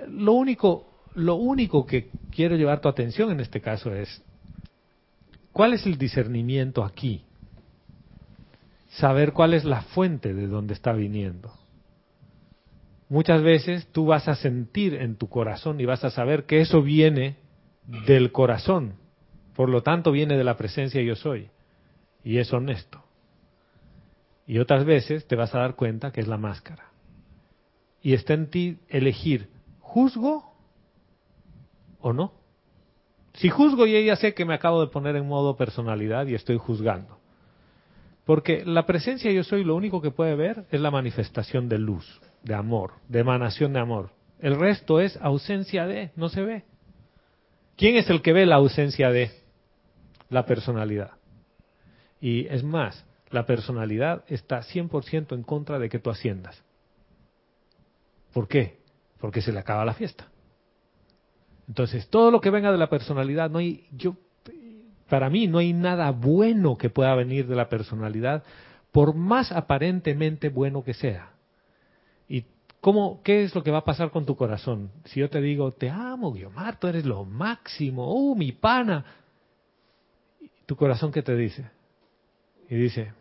lo único, lo único que quiero llevar tu atención en este caso es, ¿cuál es el discernimiento aquí? Saber cuál es la fuente de donde está viniendo. Muchas veces tú vas a sentir en tu corazón y vas a saber que eso viene del corazón, por lo tanto viene de la presencia yo soy, y es honesto. Y otras veces te vas a dar cuenta que es la máscara. Y está en ti elegir, ¿juzgo o no? Si juzgo, yo ya sé que me acabo de poner en modo personalidad y estoy juzgando. Porque la presencia yo soy lo único que puede ver es la manifestación de luz, de amor, de emanación de amor. El resto es ausencia de, no se ve. ¿Quién es el que ve la ausencia de? La personalidad. Y es más, la personalidad está 100% en contra de que tú asciendas. ¿Por qué? Porque se le acaba la fiesta. Entonces, todo lo que venga de la personalidad, no hay, yo, para mí no hay nada bueno que pueda venir de la personalidad, por más aparentemente bueno que sea. ¿Y cómo, qué es lo que va a pasar con tu corazón? Si yo te digo, te amo, Guiomar, tú eres lo máximo, ¡uh, mi pana! ¿Tu corazón qué te dice? Y dice,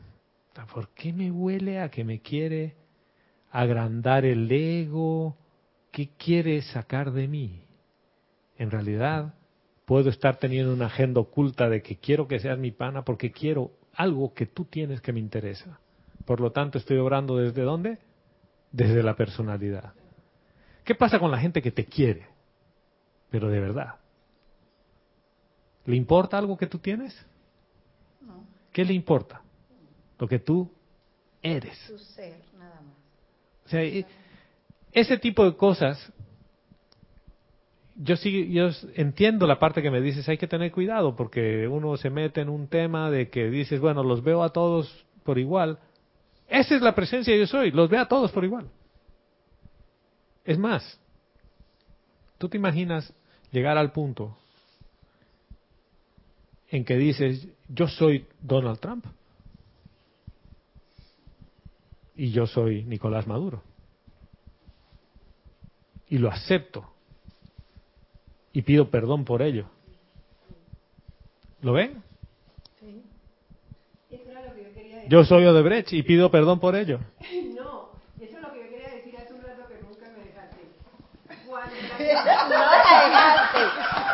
¿por qué me huele a que me quiere agrandar el ego? ¿Qué quiere sacar de mí? En realidad, puedo estar teniendo una agenda oculta de que quiero que seas mi pana porque quiero algo que tú tienes que me interesa. Por lo tanto, estoy obrando desde dónde? Desde la personalidad. ¿Qué pasa con la gente que te quiere? Pero de verdad. ¿Le importa algo que tú tienes? ¿Qué le importa? Lo que tú eres. Su ser, nada más. O sea, ese tipo de cosas yo sí, yo entiendo la parte que me dices, hay que tener cuidado porque uno se mete en un tema de que dices, bueno, los veo a todos por igual. Esa es la presencia yo soy, los veo a todos por igual. Es más, tú te imaginas llegar al punto en que dices, yo soy Donald Trump y yo soy Nicolás Maduro. Y lo acepto. Y pido perdón por ello. ¿Lo ven? Yo soy Odebrecht y pido perdón por ello. No, eso es lo que yo quería decir hace un rato que nunca me dejaste.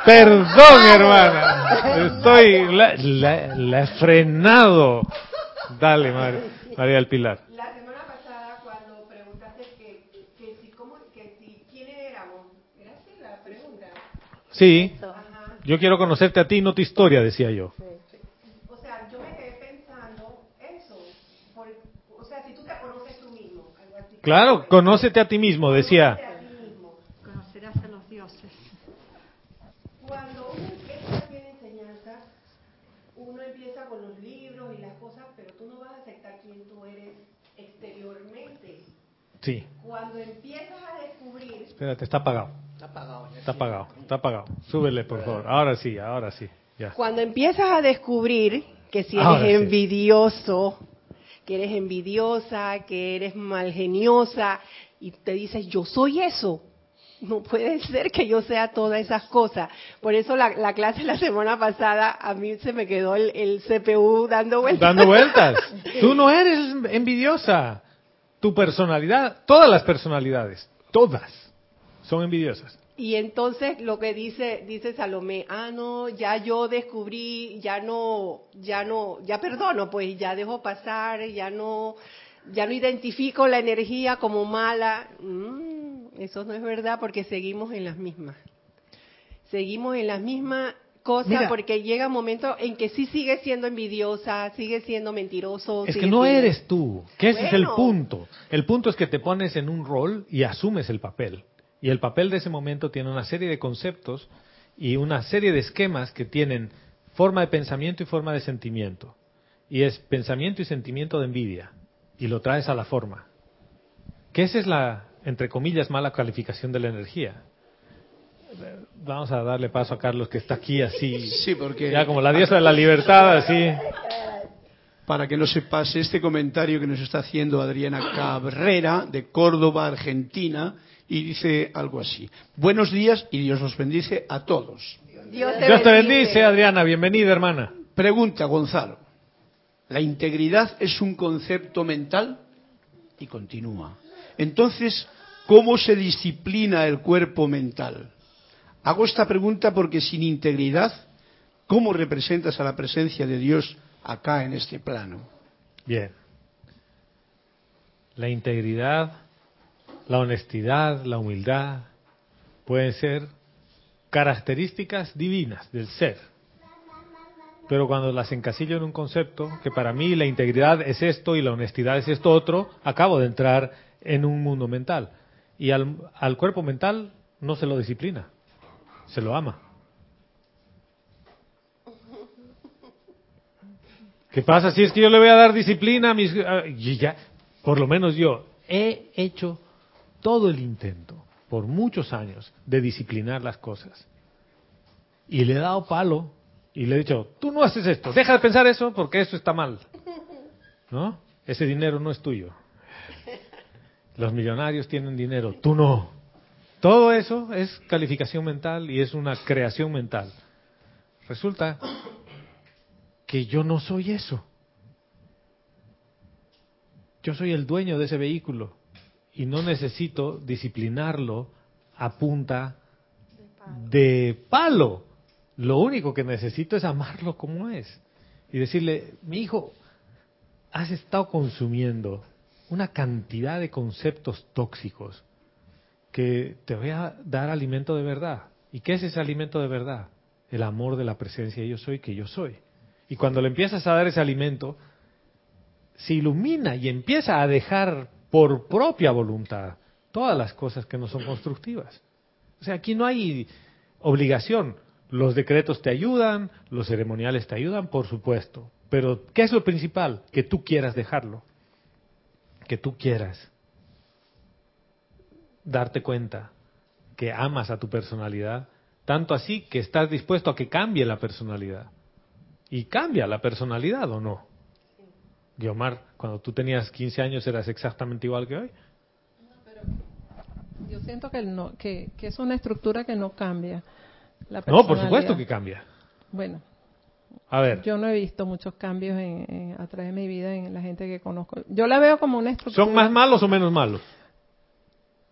Perdón, hermana. Estoy. La, la, he frenado. Dale, María del Pilar. La semana pasada, cuando preguntaste que, que, si, cómo, que si, quiénes éramos, ¿era así la pregunta? Sí. Yo quiero conocerte a ti, no tu historia, decía yo. Sí. Claro, conócete a ti mismo, decía. Conocerás a los dioses. Cuando uno empieza bien enseñanza, uno empieza con los libros y las cosas, pero tú no vas a aceptar quién tú eres exteriormente. Sí. Cuando empiezas a descubrir... Espérate, está apagado. Está apagado. Está apagado. Súbele, por favor. Ahora sí, ahora sí. Ya. Cuando empiezas a descubrir que si eres envidioso, que eres envidiosa, que eres malgeniosa, y te dices, yo soy eso. No puede ser que yo sea todas esas cosas. Por eso la, la clase la semana pasada a mí se me quedó el, el CPU dando vueltas. Dando vueltas. Tú no eres envidiosa. Tu personalidad, todas las personalidades, todas son envidiosas. Y entonces lo que dice dice Salomé, ah no, ya yo descubrí, ya no, ya no, ya perdono, pues ya dejo pasar, ya no, ya no identifico la energía como mala. Mm, eso no es verdad porque seguimos en las mismas. Seguimos en las mismas cosas porque llega un momento en que sí sigue siendo envidiosa, sigue siendo mentiroso. Es que no eres tú, que ese es el punto. El punto es que te pones en un rol y asumes el papel. Y el papel de ese momento tiene una serie de conceptos y una serie de esquemas que tienen forma de pensamiento y forma de sentimiento. Y es pensamiento y sentimiento de envidia. Y lo traes a la forma. Que esa es la, entre comillas, mala calificación de la energía. Vamos a darle paso a Carlos que está aquí así. Sí, porque. Ya como la diosa de la libertad, así. Para que no se pase este comentario que nos está haciendo Adriana Cabrera de Córdoba, Argentina y dice algo así. Buenos días y Dios los bendice a todos. Dios te, bendice. Adriana. Bienvenida, hermana. Pregunta, Gonzalo. ¿La integridad es un concepto mental? Y continúa. Entonces, ¿cómo se disciplina el cuerpo mental? Hago esta pregunta porque sin integridad, ¿cómo representas a la presencia de Dios acá en este plano? Bien. La integridad la honestidad, la humildad, pueden ser características divinas del ser. Pero cuando las encasillo en un concepto, que para mí la integridad es esto y la honestidad es esto otro, acabo de entrar en un mundo mental. Y al, al cuerpo mental no se lo disciplina, se lo ama. ¿Qué pasa si es que yo le voy a dar disciplina a mis... Y ya, por lo menos yo he hecho todo el intento, por muchos años, de disciplinar las cosas. Y le he dado palo y le he dicho, tú no haces esto, deja de pensar eso porque eso está mal. ¿No? Ese dinero no es tuyo. Los millonarios tienen dinero, tú no. Todo eso es calificación mental y es una creación mental. Resulta que yo no soy eso. Yo soy el dueño de ese vehículo y no necesito disciplinarlo a punta de palo. Lo único que necesito es amarlo como es y decirle, mi hijo, has estado consumiendo una cantidad de conceptos tóxicos que te voy a dar alimento de verdad. ¿Y qué es ese alimento de verdad? El amor de la presencia de yo soy que yo soy. Y cuando le empiezas a dar ese alimento, se ilumina y empieza a dejar por propia voluntad todas las cosas que no son constructivas. O sea, aquí no hay obligación. Los decretos te ayudan, los ceremoniales te ayudan, por supuesto. Pero, ¿qué es lo principal? Que tú quieras dejarlo. Que tú quieras darte cuenta que amas a tu personalidad Tanto así que estás dispuesto a que cambie la personalidad. Y cambia la personalidad o no. Guiomar, cuando tú tenías 15 años eras exactamente igual que hoy. yo siento que, no, que, es una estructura que no cambia. no, por supuesto que cambia. Bueno, a ver. Yo no he visto muchos cambios en, a través de mi vida en la gente que conozco. Yo la veo como una estructura. ¿Son más malos o menos malos?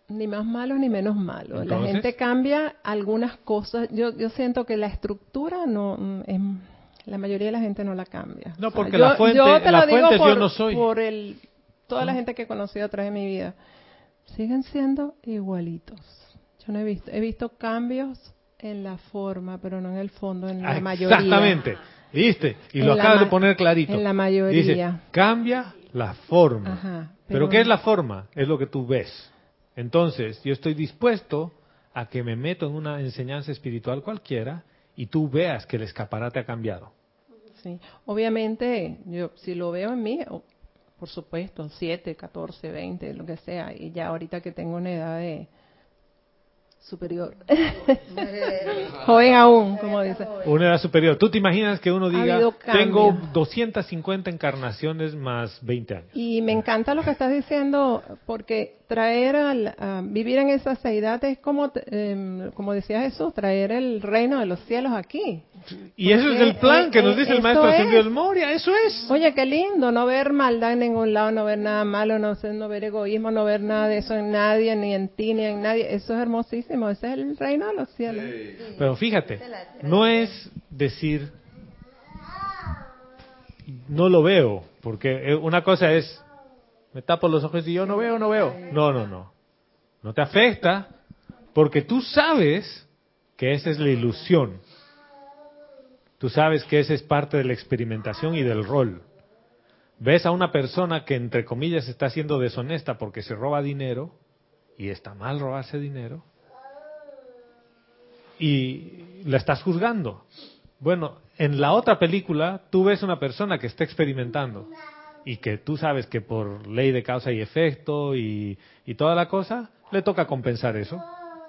Ni más malos ni menos malos. La gente cambia algunas cosas. Yo, yo siento que la estructura no es, la mayoría de la gente no la cambia. No, porque la fuente, yo te lo digo por, yo no soy. Por el, toda la gente que he conocido a través de mi vida siguen siendo igualitos. Yo no he visto, he visto cambios en la forma, pero no en el fondo, en la mayoría. Exactamente. ¿Viste? Y lo acabas de poner clarito. En la mayoría. Dice, cambia la forma. pero... ¿qué es la forma? Es lo que tú ves. Entonces, yo estoy dispuesto a que me meto en una enseñanza espiritual cualquiera y tú veas que el escaparate ha cambiado. Sí, obviamente, yo si lo veo en mí, por supuesto, 7, 14, 20, lo que sea, y ya ahorita que tengo una edad de superior. Joven aún, como dice. Una edad superior. ¿Tú te imaginas que uno diga, tengo 250 encarnaciones más 20 años? Y me encanta lo que estás diciendo, porque traer al, vivir en esa edad es como, em, como decía Jesús, traer el reino de los cielos aquí. Y eso es el plan que nos dice el maestro Ascendido Moria, eso es. Oye, qué lindo, no ver maldad en ningún lado, no ver nada malo, no, no ver egoísmo, no ver nada de eso en nadie, ni en ti, ni en nadie. Eso es hermosísimo, ese es el reino de los cielos. Pero fíjate, no es decir, no lo veo, porque una cosa es, me tapo los ojos y yo no veo, no veo. No, no, no. No te afecta, porque tú sabes que esa es la ilusión Tú sabes que esa es parte de la experimentación y del rol. Ves a una persona que entre comillas está siendo deshonesta porque se roba dinero, y está mal robarse dinero, y la estás juzgando. Bueno, en la otra película tú ves una persona que está experimentando y que tú sabes que por ley de causa y efecto y, y toda la cosa, le toca compensar eso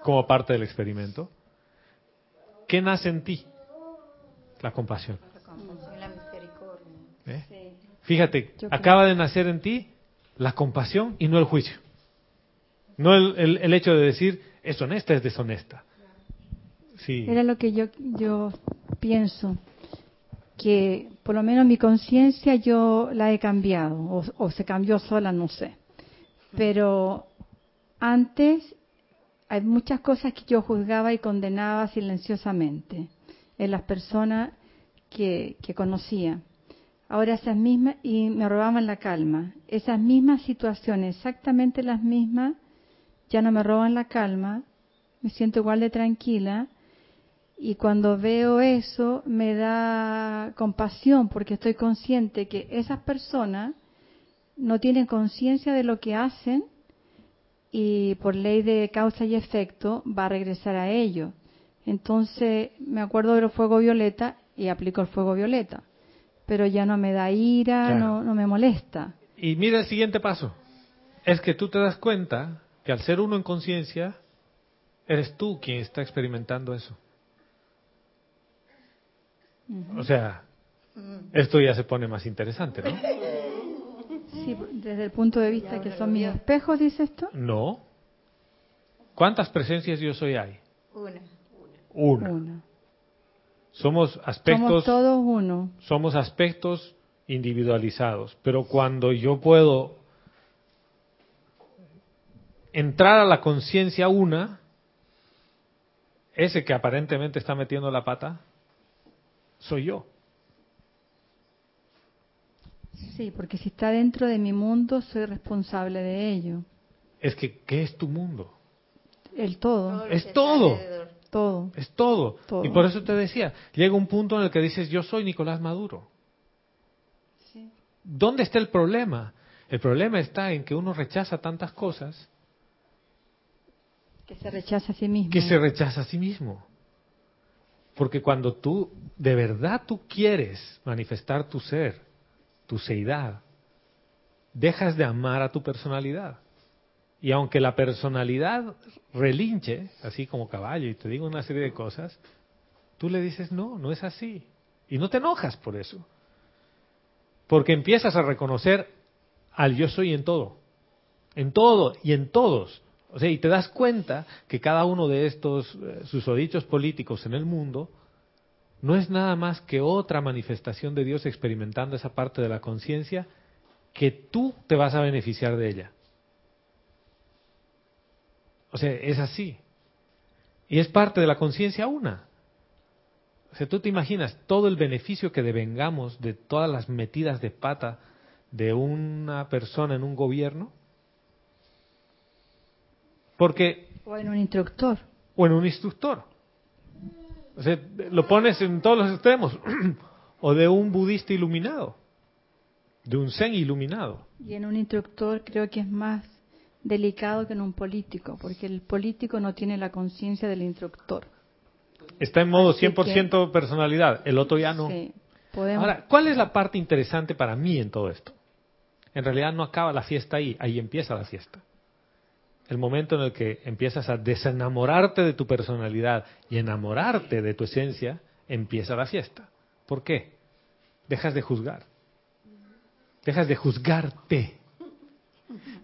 como parte del experimento. ¿Qué nace en ti? La compasión. La misericordia. ¿Eh? Fíjate, acaba de nacer en ti la compasión y no el juicio. No el, el, hecho de decir, es honesta, es deshonesta. Era lo que yo, yo pienso, que por lo menos mi conciencia yo la he cambiado, o se cambió sola, no sé. Pero antes hay muchas cosas que yo juzgaba y condenaba silenciosamente en las personas que, conocía. Ahora esas mismas, y me robaban la calma, esas mismas situaciones, exactamente las mismas, ya no me roban la calma, me siento igual de tranquila, y cuando veo eso me da compasión porque estoy consciente que esas personas no tienen conciencia de lo que hacen y por ley de causa y efecto va a regresar a ellos. Entonces me acuerdo del fuego violeta y aplico el fuego violeta. Pero ya no me da ira, no, no me molesta. Y mira el siguiente paso. Es que tú te das cuenta que al ser uno en conciencia, eres tú quien está experimentando eso. O sea, esto ya se pone más interesante, ¿no? Sí, desde el punto de vista que son mis espejos, dice esto. No. ¿Cuántas presencias yo soy hay? Una una. Somos aspectos. Somos todos uno. Somos aspectos individualizados. Pero cuando yo puedo entrar a la conciencia una, ese que aparentemente está metiendo la pata, soy yo. Sí, porque si está dentro de mi mundo, soy responsable de ello. Es que, ¿qué es tu mundo? El todo. es todo. Todo. Es todo. Y por eso te decía, llega un punto en el que dices, yo soy Nicolás Maduro. ¿Dónde está el problema? El problema está en que uno rechaza tantas cosas. Que se rechaza a sí mismo. Que se rechaza a sí mismo. Porque cuando tú, de verdad tú quieres manifestar tu ser, tu seidad, dejas de amar a tu personalidad Y aunque la personalidad relinche, así como caballo, y te digo una serie de cosas, tú le dices, no, no es así. Y no te enojas por eso. Porque empiezas a reconocer al yo soy en todo. En todo y en todos. O sea, y te das cuenta que cada uno de estos eh, susodichos políticos en el mundo no es nada más que otra manifestación de Dios experimentando esa parte de la conciencia que tú te vas a beneficiar de ella. O sea, es así. Y es parte de la conciencia una. O sea, tú te imaginas todo el beneficio que devengamos de todas las metidas de pata de una persona en un gobierno. Porque... O en un instructor. O en un instructor. O sea, lo pones en todos los extremos. o de un budista iluminado. De un zen iluminado. Y en un instructor creo que es más delicado que en un político, porque el político no tiene la conciencia del instructor. Está en modo 100% personalidad, el otro ya no. Ahora, ¿cuál es la parte interesante para mí en todo esto? En realidad no acaba la fiesta ahí, ahí empieza la fiesta. El momento en el que empiezas a desenamorarte de tu personalidad y enamorarte de tu esencia, empieza la fiesta. ¿Por qué? Dejas de juzgar. Dejas de juzgarte.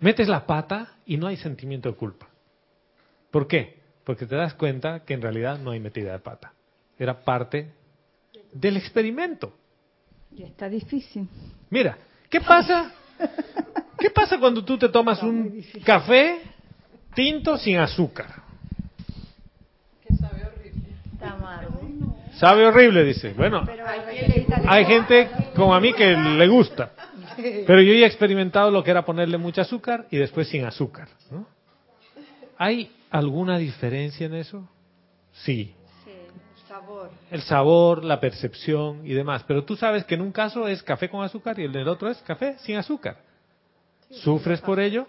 Metes la pata y no hay sentimiento de culpa. ¿Por qué? Porque te das cuenta que en realidad no hay metida de pata. Era parte del experimento. Y está difícil. Mira, ¿qué pasa? ¿Qué pasa cuando tú te tomas un café tinto sin azúcar? Que sabe horrible. Está amargo. Sabe horrible, dice. Bueno, hay gente como a mí que le gusta. Pero yo ya he experimentado lo que era ponerle mucho azúcar y después sin azúcar. ¿no? ¿Hay alguna diferencia en eso? Sí. Sí, el sabor. El sabor, la percepción y demás. Pero tú sabes que en un caso es café con azúcar y en el otro es café sin azúcar. ¿Sufres por ello?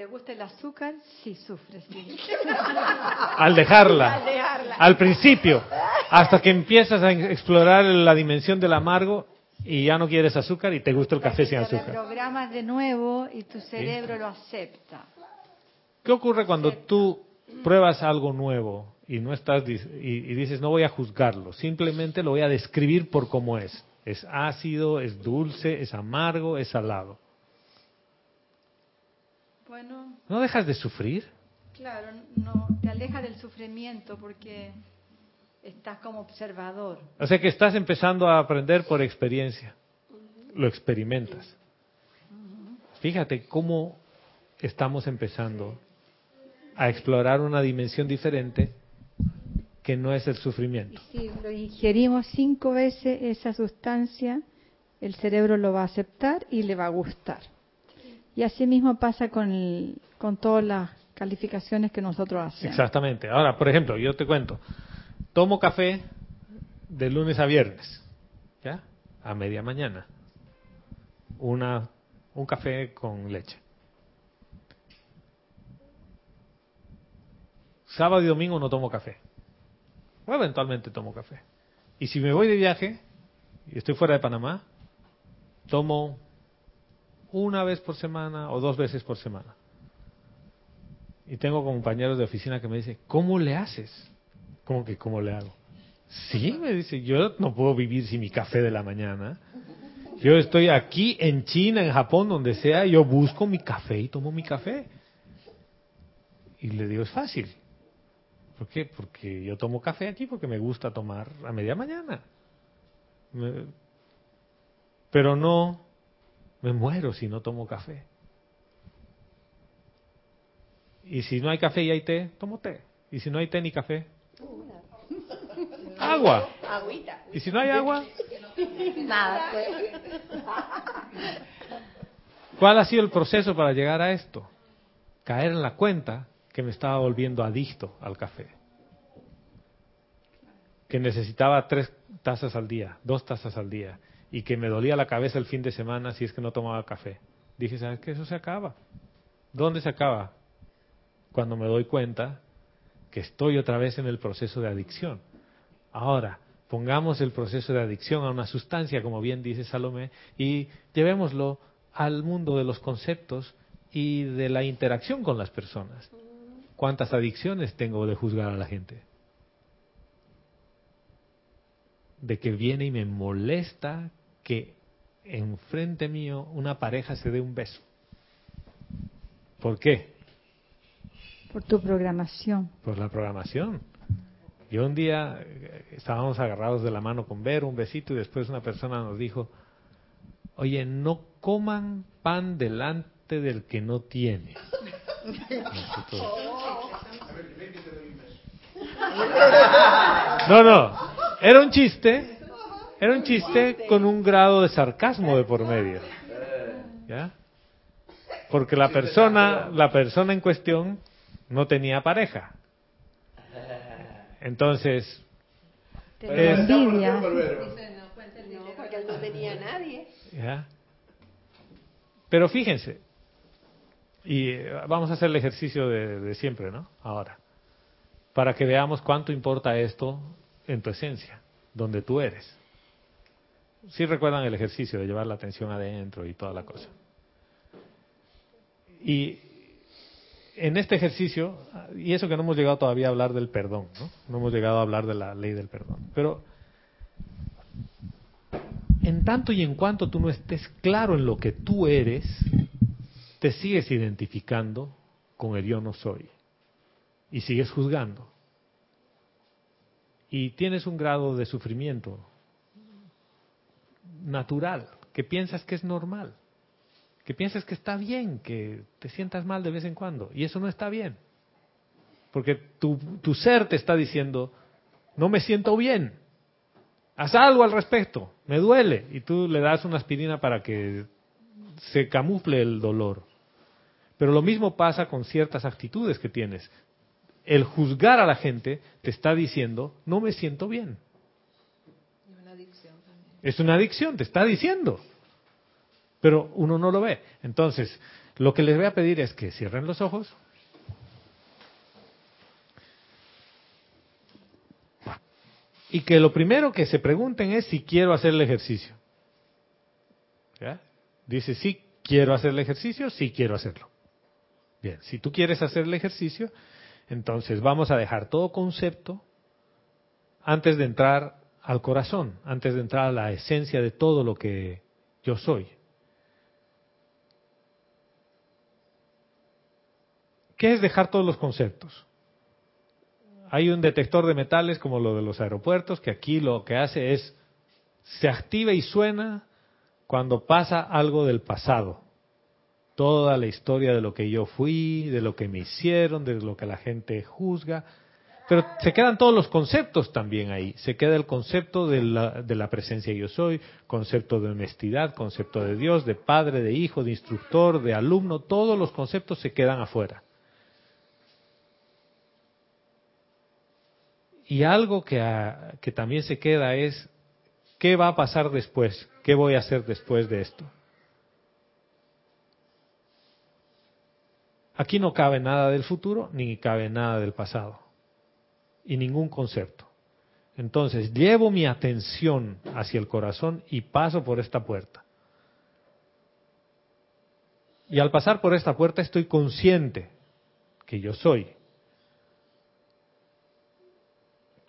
Te gusta el azúcar, sí sufres. Al dejarla. Al dejarla. Al principio. Hasta que empiezas a explorar la dimensión del amargo y ya no quieres azúcar y te gusta el café sin azúcar. Te programas de nuevo y tu cerebro lo acepta. ¿Qué ocurre cuando tú pruebas algo nuevo y no estás y, dices no voy a juzgarlo, simplemente lo voy a describir por cómo es? Es ácido, es dulce, es amargo, es salado. Bueno. ¿No dejas de sufrir? Claro, no, te aleja del sufrimiento porque Estás como observador. O sea que estás empezando a aprender por experiencia. Lo experimentas. Fíjate cómo estamos empezando a explorar una dimensión diferente que no es el sufrimiento. si lo ingerimos cinco veces esa sustancia, el cerebro lo va a aceptar y le va a gustar. Y así mismo pasa con, con todas las calificaciones que nosotros hacemos. Exactamente. Ahora, por ejemplo, yo te cuento, tomo café de lunes a viernes, ¿ya? A media mañana. Una, un café con leche. Sábado y domingo no tomo café. O eventualmente tomo café. Y si me voy de viaje y estoy fuera de Panamá, tomo una vez por semana o dos veces por semana. Y tengo compañeros de oficina que me dicen, ¿cómo le haces? ¿Cómo que cómo le hago? Sí, me dice, yo no puedo vivir sin mi café de la mañana. Yo estoy aquí en China, en Japón, donde sea, yo busco mi café y tomo mi café. Y le digo, es fácil. ¿Por qué? Porque yo tomo café aquí porque me gusta tomar a media mañana. Pero no me muero si no tomo café. Y si no hay café y hay té, tomo té. Y si no hay té ni café, Agua. ¿Y si no hay agua? Nada. Pues. ¿Cuál ha sido el proceso para llegar a esto? Caer en la cuenta que me estaba volviendo adicto al café. Que necesitaba tres tazas al día, dos tazas al día. Y que me dolía la cabeza el fin de semana si es que no tomaba café. Dije, ¿sabes qué? Eso se acaba. ¿Dónde se acaba? Cuando me doy cuenta que estoy otra vez en el proceso de adicción. Ahora, pongamos el proceso de adicción a una sustancia, como bien dice Salomé, y llevémoslo al mundo de los conceptos y de la interacción con las personas. ¿Cuántas adicciones tengo de juzgar a la gente? De que viene y me molesta que enfrente mío una pareja se dé un beso. ¿Por qué? Por tu programación. Por la programación. Yo un día eh, estábamos agarrados de la mano con ver un besito, y después una persona nos dijo, oye, no coman pan delante del que no tiene. No, no, era un chiste, era un chiste con un grado de sarcasmo de por medio. ¿Ya? Porque la persona, la persona en cuestión no tenía pareja. Entonces, envidia. no tenía nadie. Pero fíjense, y vamos a hacer el ejercicio de, de siempre, ¿no? Ahora, para que veamos cuánto importa esto en tu esencia, donde tú eres. Si recuerdan el ejercicio de llevar la atención adentro y toda la cosa. Y en este ejercicio, y eso que no hemos llegado todavía a hablar del perdón, ¿no? No hemos llegado a hablar de la ley del perdón. Pero en tanto y en cuanto tú no estés claro en lo que tú eres, te sigues identificando con el yo no soy. Y sigues juzgando. Y tienes un grado de sufrimiento natural, que piensas que es normal que pienses que está bien, que te sientas mal de vez en cuando. Y eso no está bien. Porque tu, tu ser te está diciendo, no me siento bien. Haz algo al respecto, me duele. Y tú le das una aspirina para que se camufle el dolor. Pero lo mismo pasa con ciertas actitudes que tienes. El juzgar a la gente te está diciendo, no me siento bien. Es una adicción, te está diciendo pero uno no lo ve. Entonces, lo que les voy a pedir es que cierren los ojos. Y que lo primero que se pregunten es si quiero hacer el ejercicio. ¿Ya? Dice, sí, quiero hacer el ejercicio, sí quiero hacerlo. Bien, si tú quieres hacer el ejercicio, entonces vamos a dejar todo concepto antes de entrar al corazón, antes de entrar a la esencia de todo lo que yo soy. ¿Qué es dejar todos los conceptos? Hay un detector de metales como lo de los aeropuertos que aquí lo que hace es se activa y suena cuando pasa algo del pasado. Toda la historia de lo que yo fui, de lo que me hicieron, de lo que la gente juzga. Pero se quedan todos los conceptos también ahí. Se queda el concepto de la, de la presencia yo soy, concepto de honestidad, concepto de Dios, de padre, de hijo, de instructor, de alumno. Todos los conceptos se quedan afuera. Y algo que, que también se queda es, ¿qué va a pasar después? ¿Qué voy a hacer después de esto? Aquí no cabe nada del futuro ni cabe nada del pasado. Y ningún concepto. Entonces, llevo mi atención hacia el corazón y paso por esta puerta. Y al pasar por esta puerta estoy consciente que yo soy,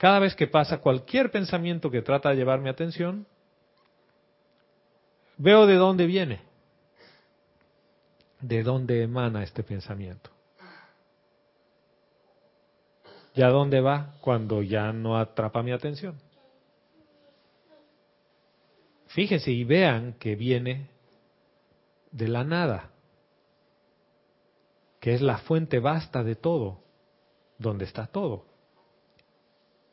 Cada vez que pasa cualquier pensamiento que trata de llevar mi atención, veo de dónde viene, de dónde emana este pensamiento. ¿Y a dónde va cuando ya no atrapa mi atención? Fíjense y vean que viene de la nada, que es la fuente vasta de todo, donde está todo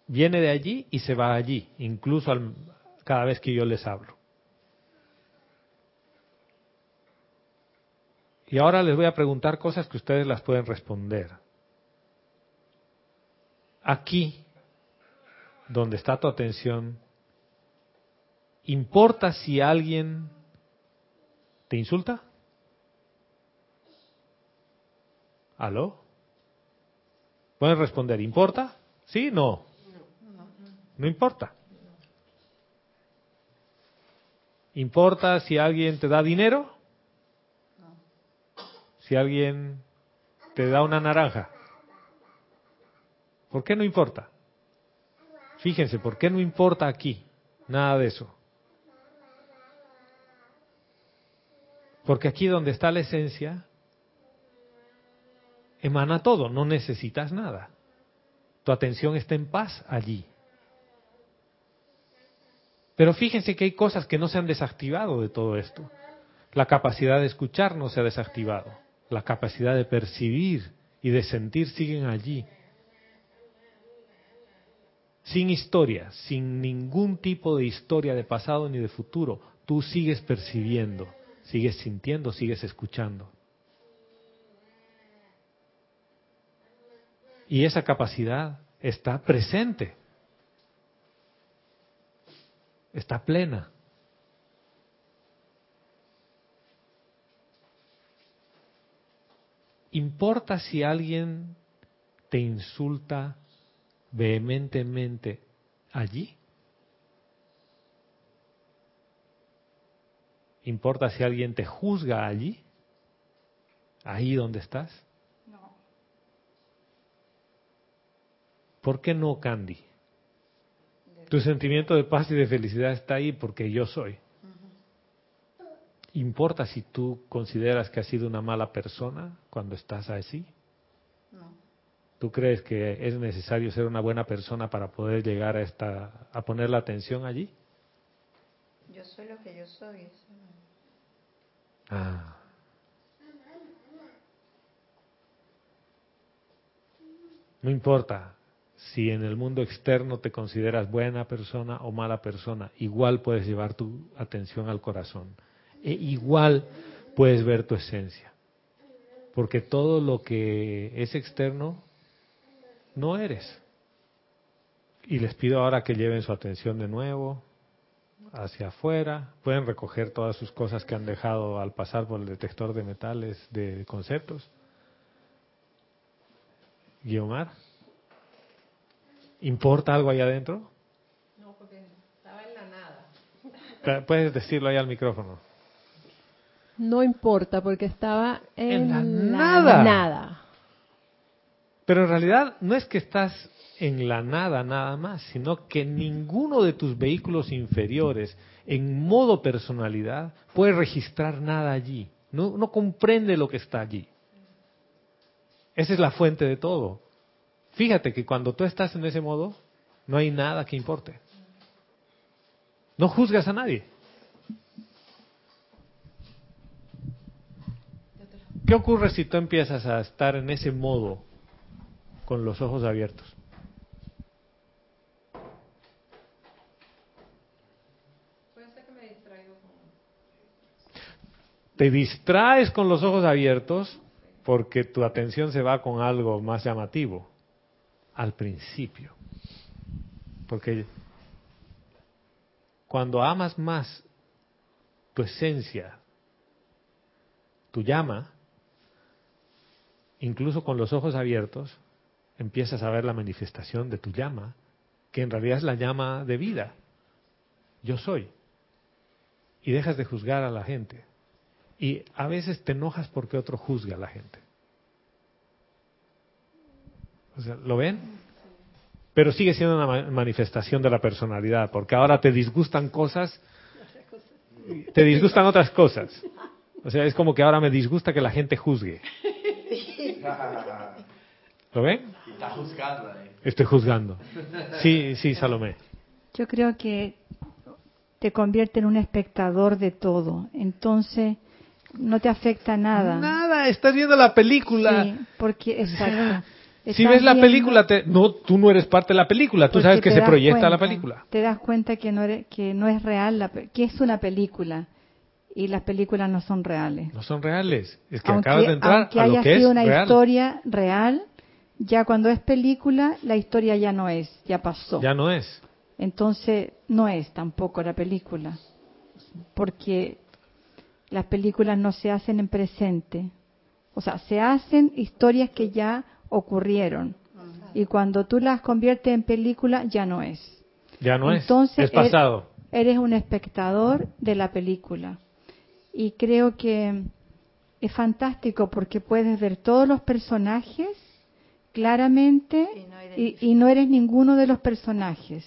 viene de allí y se va allí, incluso cada vez que yo les hablo. Y ahora les voy a preguntar cosas que ustedes las pueden responder. Aquí, donde está tu atención, ¿importa si alguien te insulta? ¿Aló? Pueden responder, ¿importa? ¿Sí? No. No importa. ¿Importa si alguien te da dinero? si alguien te da una naranja? ¿Por qué no importa? Fíjense, ¿por qué no importa aquí? Nada de eso. Porque aquí donde está la esencia, emana todo, no necesitas nada. Tu atención está en paz allí. Pero fíjense que hay cosas que no se han desactivado de todo esto. La capacidad de escuchar no se ha desactivado. La capacidad de percibir y de sentir siguen allí. Sin historia, sin ningún tipo de historia de pasado ni de futuro, tú sigues percibiendo, sigues sintiendo, sigues escuchando. Y esa capacidad está presente, está plena. ¿Importa si alguien te insulta vehementemente allí? ¿Importa si alguien te juzga allí? ¿Ahí donde estás? No. ¿Por qué no, Candy? Tu sentimiento de paz y de felicidad está ahí porque yo soy. ¿Importa si tú consideras que has sido una mala persona cuando estás así? No. ¿Tú crees que es necesario ser una buena persona para poder llegar a esta a poner la atención allí? Yo soy lo que yo soy. Ah. No importa si en el mundo externo te consideras buena persona o mala persona, igual puedes llevar tu atención al corazón. E igual puedes ver tu esencia. Porque todo lo que es externo no eres. Y les pido ahora que lleven su atención de nuevo hacia afuera. Pueden recoger todas sus cosas que han dejado al pasar por el detector de metales de conceptos. Guiomar, ¿importa algo ahí adentro? No, porque estaba en la nada. Puedes decirlo ahí al micrófono. No importa, porque estaba en, la, nada. nada. Pero en realidad no es que estás en la nada nada más, sino que ninguno de tus vehículos inferiores en modo personalidad puede registrar nada allí. No, comprende lo que está allí. Esa es la fuente de todo. Fíjate que cuando tú estás en ese modo, no hay nada que importe. No juzgas a nadie. ¿Qué ocurre si tú empiezas a estar en ese modo con los ojos abiertos. Te distraes con los ojos abiertos porque tu atención se va con algo más llamativo al principio. Porque cuando amas más tu esencia, tu llama, incluso con los ojos abiertos, empiezas a ver la manifestación de tu llama, que en realidad es la llama de vida. Yo soy. Y dejas de juzgar a la gente. Y a veces te enojas porque otro juzga a la gente. O sea, ¿Lo ven? Pero sigue siendo una manifestación de la personalidad, porque ahora te disgustan cosas, te disgustan otras cosas. O sea, es como que ahora me disgusta que la gente juzgue. ¿Lo ven? Está juzgando Estoy juzgando. Sí, sí, Salomé. Yo creo que te convierte en un espectador de todo. Entonces, no te afecta nada. Nada, estás viendo la película. Sí, porque, exacto. Si ves la película, no, tú no eres parte de la película, tú sabes que se proyecta la película. Te das cuenta que no, eres, que no es real, la, que es una película y las películas no son reales. No son reales, es que acabas de entrar aunque haya sido una historia real, ya cuando es película, la historia ya no es, ya pasó. Ya no es. Entonces, no es tampoco la película, porque las películas no se hacen en presente. O sea, se hacen historias que ya ocurrieron. Y cuando tú las conviertes en película, ya no es. Ya no Entonces, es. Es pasado. Eres un espectador de la película. Y creo que es fantástico porque puedes ver todos los personajes claramente y no, eres ninguno de los personajes.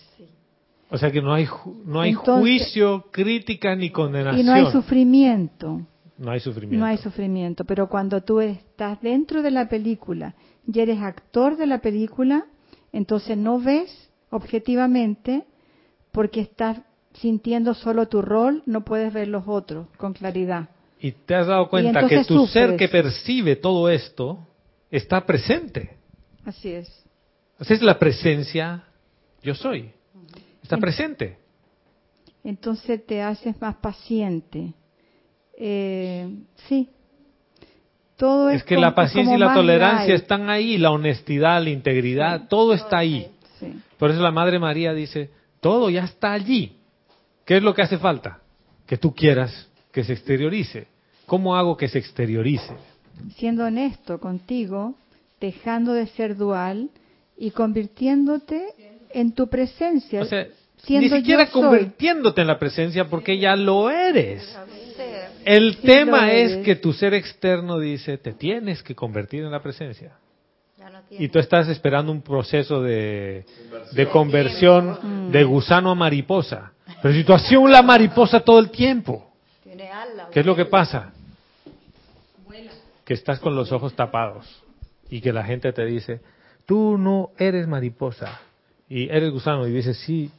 O sea que no hay, no hay juicio, crítica ni condenación. Y no hay sufrimiento. No hay sufrimiento. No hay sufrimiento, pero cuando tú estás dentro de la película y eres actor de la película, entonces no ves objetivamente porque estás sintiendo solo tu rol, no puedes ver los otros con claridad. Y te has dado cuenta que tu ser que percibe todo esto está presente. Así es. Así es la presencia, yo soy. Está presente. Entonces te haces más paciente. Eh, sí. Todo es, es que la paciencia y la tolerancia están ahí, la honestidad, la integridad, todo está ahí. Por eso la Madre María dice, todo ya está allí. ¿Qué es lo que hace falta? Que tú quieras que se exteriorice. ¿Cómo hago que se exteriorice? Siendo honesto contigo, dejando de ser dual y convirtiéndote en tu presencia. O sea, ni siquiera convirtiéndote en la presencia porque ya lo eres. El tema es que tu ser externo dice, te tienes que convertir en la presencia. Y tú estás esperando un proceso de, de conversión de gusano a mariposa. Pero si tú has sido la mariposa todo el tiempo, ¿qué es lo que pasa? que estás con los ojos tapados y que la gente te dice, tú no eres mariposa y eres gusano y dices, sí,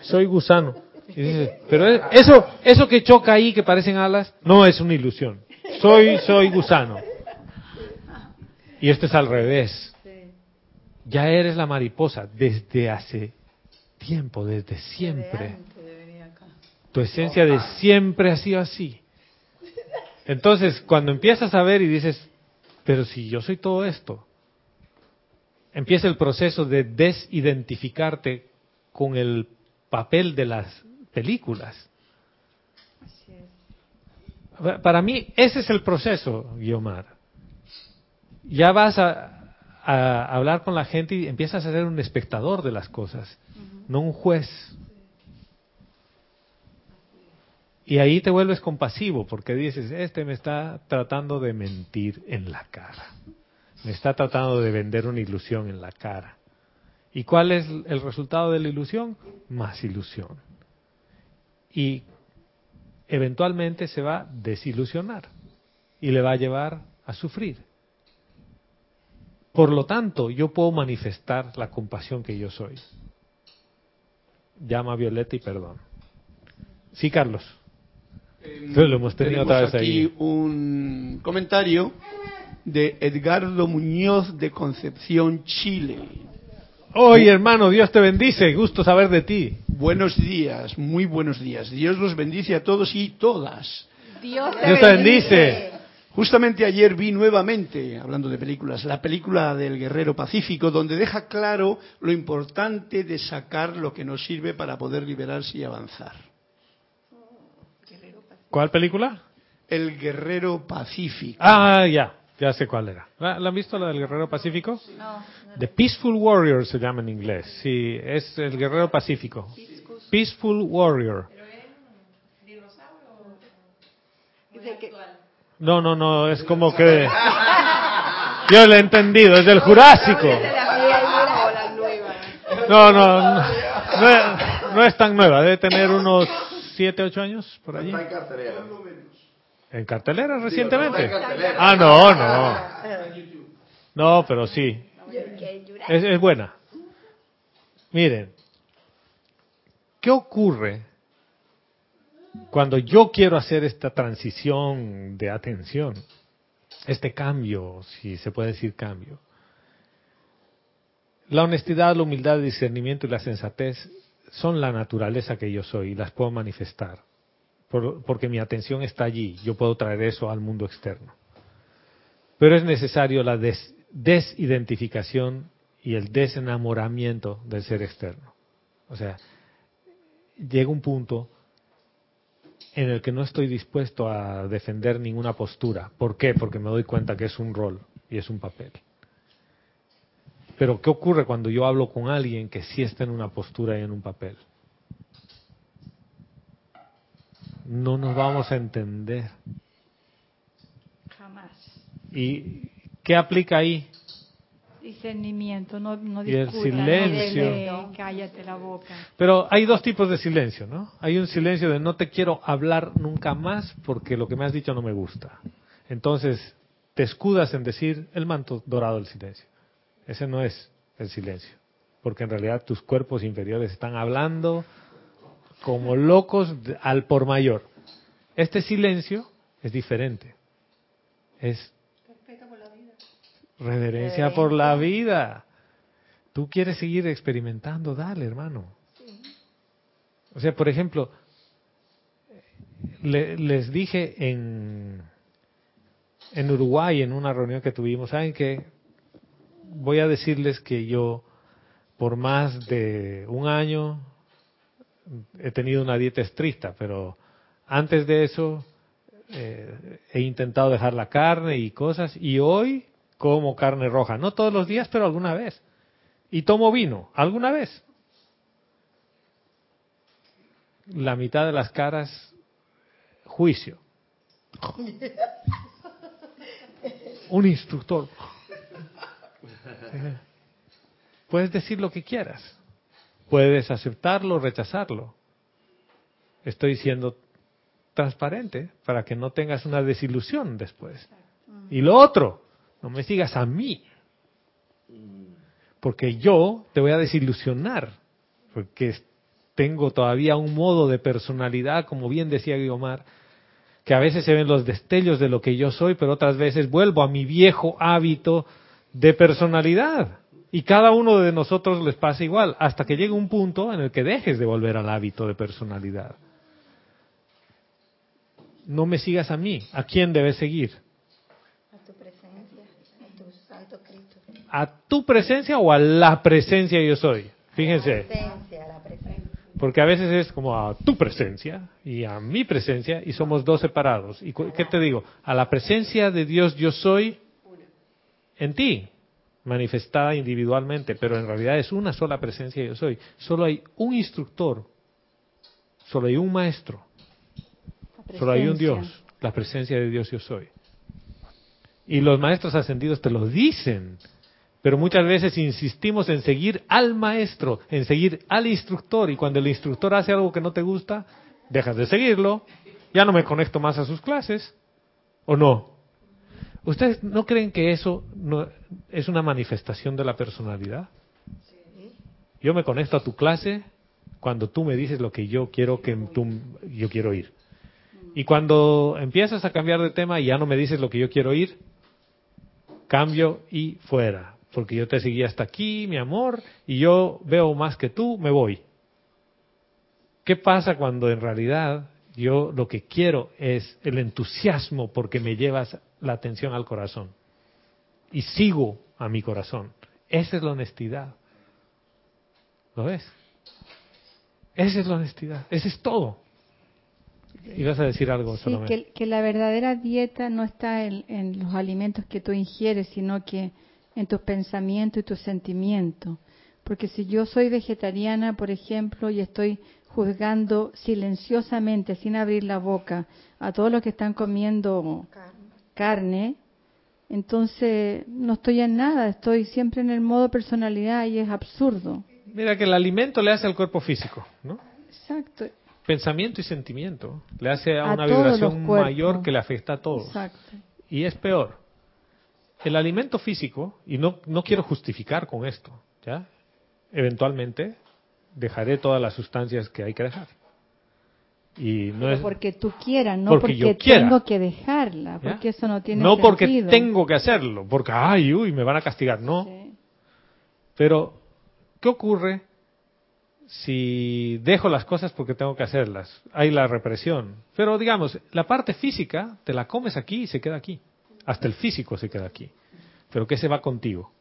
soy gusano. Y dices, pero eso, eso que choca ahí que parecen alas, no es una ilusión. Soy, soy gusano. Y esto es al revés. Ya eres la mariposa desde hace tiempo, desde siempre. Tu esencia de siempre ha sido así. Entonces, cuando empiezas a ver y dices, pero si yo soy todo esto, empieza el proceso de desidentificarte con el papel de las películas. Para mí, ese es el proceso, Guiomar. Ya vas a, hablar con la gente y empiezas a ser un espectador de las cosas, no un juez. Y ahí te vuelves compasivo porque dices, este me está tratando de mentir en la cara. Me está tratando de vender una ilusión en la cara. ¿Y cuál es el resultado de la ilusión? Más ilusión. Y eventualmente se va a desilusionar y le va a llevar a sufrir. Por lo tanto, yo puedo manifestar la compasión que yo soy. Llama a Violeta y perdón. Sí, Carlos. Lo hemos tenido otra vez aquí un comentario de Edgardo Muñoz de Concepción, Chile. Hoy, hermano, Dios te bendice. Gusto saber de ti. Buenos días, muy buenos días. Dios los bendice a todos y todas. Dios te, bendice. Justamente ayer vi nuevamente, hablando de películas, la película del Guerrero Pacífico, donde deja claro lo importante de sacar lo que nos sirve para poder liberarse y avanzar. ¿Cuál película? El Guerrero Pacífico. Ah, ya, ya sé cuál era. ¿La, han visto la del Guerrero Pacífico? No. The Peaceful Warrior se llama en inglés. Sí, es el Guerrero Pacífico. Peaceful Warrior. No, no, no, es como que... Yo lo he entendido, es del Jurásico. No, no, no, no es tan nueva, debe tener unos siete, ocho años por allí. en cartelera. ¿En cartelera recientemente? Ah, no, no. No, pero sí. Es, es buena. Miren, ¿qué ocurre cuando yo quiero hacer esta transición de atención? Este cambio, si se puede decir cambio. La honestidad, la humildad, el discernimiento y la sensatez son la naturaleza que yo soy y las puedo manifestar. porque mi atención está allí, yo puedo traer eso al mundo externo. Pero es necesario la desidentificación y el desenamoramiento del ser externo. O sea, llega un punto en el que no estoy dispuesto a defender ninguna postura. ¿Por qué? Porque me doy cuenta que es un rol y es un papel. Pero ¿qué ocurre cuando yo hablo con alguien que sí está en una postura y en un papel? No nos vamos a entender. más. ¿Y qué aplica ahí? Discernimiento, no, no y el silencio. cállate la boca. Pero hay dos tipos de silencio, ¿no? Hay un silencio de no te quiero hablar nunca más porque lo que me has dicho no me gusta. Entonces, te escudas en decir el manto dorado del silencio. Ese no es el silencio, porque en realidad tus cuerpos inferiores están hablando como locos al por mayor. Este silencio es diferente. Es reverencia por la vida. Tú quieres seguir experimentando, dale, hermano. O sea, por ejemplo, les dije en, en Uruguay, en una reunión que tuvimos, ¿saben qué? Voy a decirles que yo, por más de un año, he tenido una dieta estricta, pero antes de eso eh, he intentado dejar la carne y cosas, y hoy como carne roja. No todos los días, pero alguna vez. Y tomo vino, alguna vez. La mitad de las caras, juicio. Un instructor. Puedes decir lo que quieras. Puedes aceptarlo o rechazarlo. Estoy siendo transparente para que no tengas una desilusión después. Y lo otro, no me sigas a mí. Porque yo te voy a desilusionar. Porque tengo todavía un modo de personalidad, como bien decía Guiomar, que a veces se ven los destellos de lo que yo soy, pero otras veces vuelvo a mi viejo hábito de personalidad. Y cada uno de nosotros les pasa igual, hasta que llegue un punto en el que dejes de volver al hábito de personalidad. No me sigas a mí. ¿A quién debes seguir? A tu presencia, a tu Santo Cristo. ¿A tu presencia o a la presencia yo soy? Fíjense. Porque a veces es como a tu presencia y a mi presencia y somos dos separados. ¿Y qué te digo? A la presencia de Dios yo soy en ti, manifestada individualmente, pero en realidad es una sola presencia yo soy. Solo hay un instructor, solo hay un maestro, solo hay un Dios, la presencia de Dios yo soy. Y los maestros ascendidos te lo dicen, pero muchas veces insistimos en seguir al maestro, en seguir al instructor, y cuando el instructor hace algo que no te gusta, dejas de seguirlo, ya no me conecto más a sus clases, ¿o no? ¿Ustedes no creen que eso no, es una manifestación de la personalidad? Yo me conecto a tu clase cuando tú me dices lo que yo quiero que tú, yo quiero oír. Y cuando empiezas a cambiar de tema y ya no me dices lo que yo quiero oír, cambio y fuera porque yo te seguí hasta aquí, mi amor, y yo veo más que tú, me voy. ¿Qué pasa cuando en realidad yo lo que quiero es el entusiasmo porque me llevas la atención al corazón? Y sigo a mi corazón. Esa es la honestidad. ¿Lo ves? Esa es la honestidad. Ese es todo. Ibas a decir algo, sí, que, que, la verdadera dieta no está en los alimentos que tú ingieres, sino que en tus pensamientos y tus sentimientos. Porque si yo soy vegetariana, por ejemplo, y estoy juzgando silenciosamente, sin abrir la boca, a todos los que están comiendo carne. Entonces no estoy en nada, estoy siempre en el modo personalidad y es absurdo. Mira que el alimento le hace al cuerpo físico, ¿no? Exacto. Pensamiento y sentimiento. Le hace a, una vibración mayor que le afecta a todos. Exacto. Y es peor el alimento físico, y no, no quiero justificar con esto, ¿ya? Eventualmente dejaré todas las sustancias que hay que dejar. Y no es porque tú quieras, no porque, yo tengo que dejarla, porque eso no tiene No porque tengo que hacerlo, porque ay, uy, me van a castigar, no. Pero ¿qué ocurre si dejo las cosas porque tengo que hacerlas? Hay la represión. Pero digamos, la parte física te la comes aquí y se queda aquí. Hasta el físico se queda aquí. Pero ¿qué se va contigo?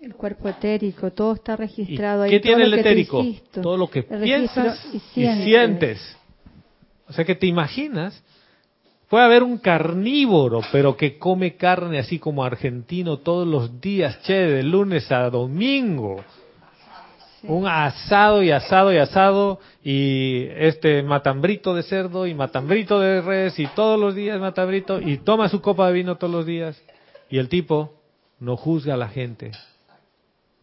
El cuerpo etérico, todo está registrado ahí. ¿Qué tiene el etérico? todo lo que piensas y sientes. O sea que te imaginas, puede haber un carnívoro, pero que come carne así como argentino todos los días, che, de lunes a domingo. Un asado y asado y asado y este matambrito de cerdo y matambrito de res y todos los días matambrito y toma su copa de vino todos los días. Y el tipo no juzga a la gente,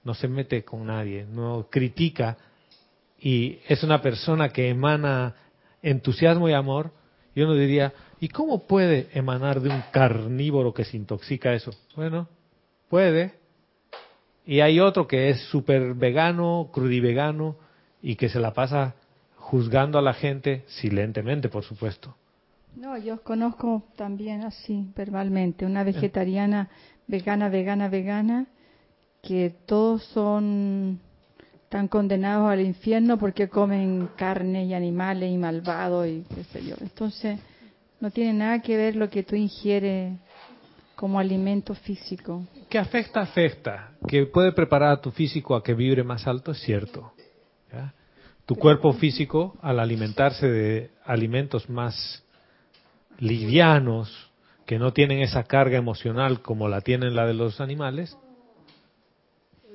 no se mete con nadie, no critica. Y es una persona que emana entusiasmo y amor, y uno diría, ¿y cómo puede emanar de un carnívoro que se intoxica eso? Bueno, puede. Y hay otro que es súper vegano, crudivegano, y que se la pasa juzgando a la gente silentemente, por supuesto. No, yo conozco también así, verbalmente, una vegetariana, vegana, vegana, vegana, que todos son están condenados al infierno porque comen carne y animales y malvados y qué sé yo. Entonces, no tiene nada que ver lo que tú ingieres como alimento físico. Que afecta, afecta. Que puede preparar a tu físico a que vibre más alto, es cierto. Tu cuerpo físico, al alimentarse de alimentos más livianos, que no tienen esa carga emocional como la tienen la de los animales,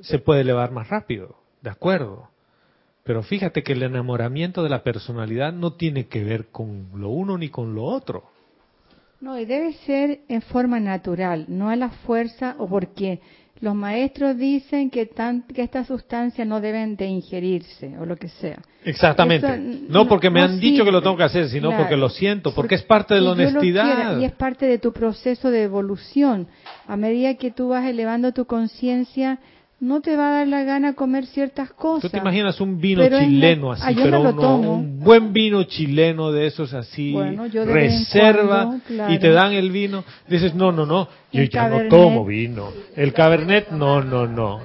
se puede elevar más rápido. De acuerdo. Pero fíjate que el enamoramiento de la personalidad no tiene que ver con lo uno ni con lo otro. No, y debe ser en forma natural, no a la fuerza o porque los maestros dicen que, tan, que estas sustancias no deben de ingerirse o lo que sea. Exactamente. no porque me han dicho que lo tengo que hacer, sino porque lo siento, porque, es parte de la honestidad. y es parte de tu proceso de evolución. A medida que tú vas elevando tu conciencia, no te va a dar la gana comer ciertas cosas. Tú te imaginas un vino chileno así, ah, pero un buen vino chileno de esos así, reserva y te dan el vino, dices, no, no, no, yo ya no tomo vino. El cabernet, no, no, no.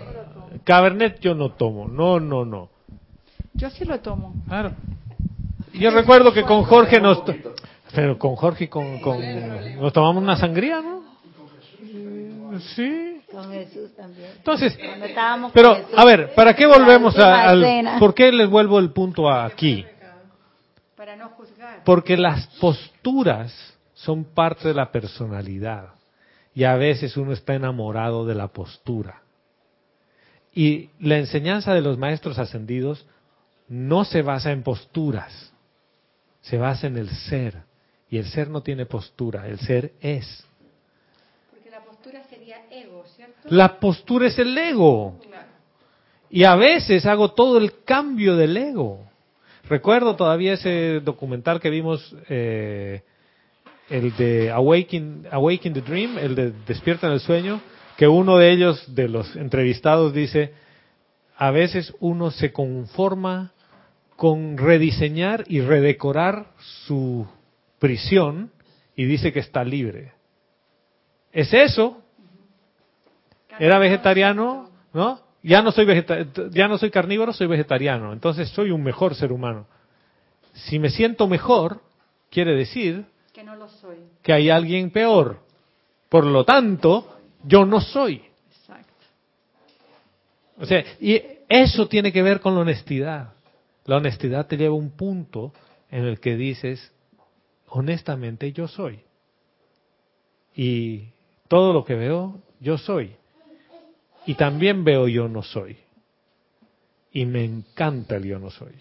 Cabernet yo no tomo, no, no, no. Yo sí lo tomo. Claro. Yo recuerdo que con Jorge nos... Pero con Jorge con, con, nos tomamos una sangría, ¿no? Sí. Con Jesús también. Entonces, pero a ver, ¿para qué volvemos a, al... ¿Por qué les vuelvo el punto aquí? Para no juzgar. Porque las posturas son parte de la personalidad. Y a veces uno está enamorado de la postura. Y la enseñanza de los maestros ascendidos no se basa en posturas, se basa en el ser. Y el ser no tiene postura, el ser es. La postura es el ego. Y a veces hago todo el cambio del ego. Recuerdo todavía ese documental que vimos, eh, el de Awaken, Awaken the Dream, el de Despierta en el Sueño, que uno de ellos, de los entrevistados, dice, a veces uno se conforma con rediseñar y redecorar su prisión y dice que está libre. Es eso, era vegetariano, ¿no? Ya no soy ya no soy carnívoro, soy vegetariano. Entonces soy un mejor ser humano. Si me siento mejor, quiere decir que no lo soy. Que hay alguien peor. Por lo tanto, yo no soy. Exacto. O sea, y eso tiene que ver con la honestidad. La honestidad te lleva a un punto en el que dices, honestamente yo soy. Y todo lo que veo, yo soy. Y también veo yo no soy. Y me encanta el yo no soy.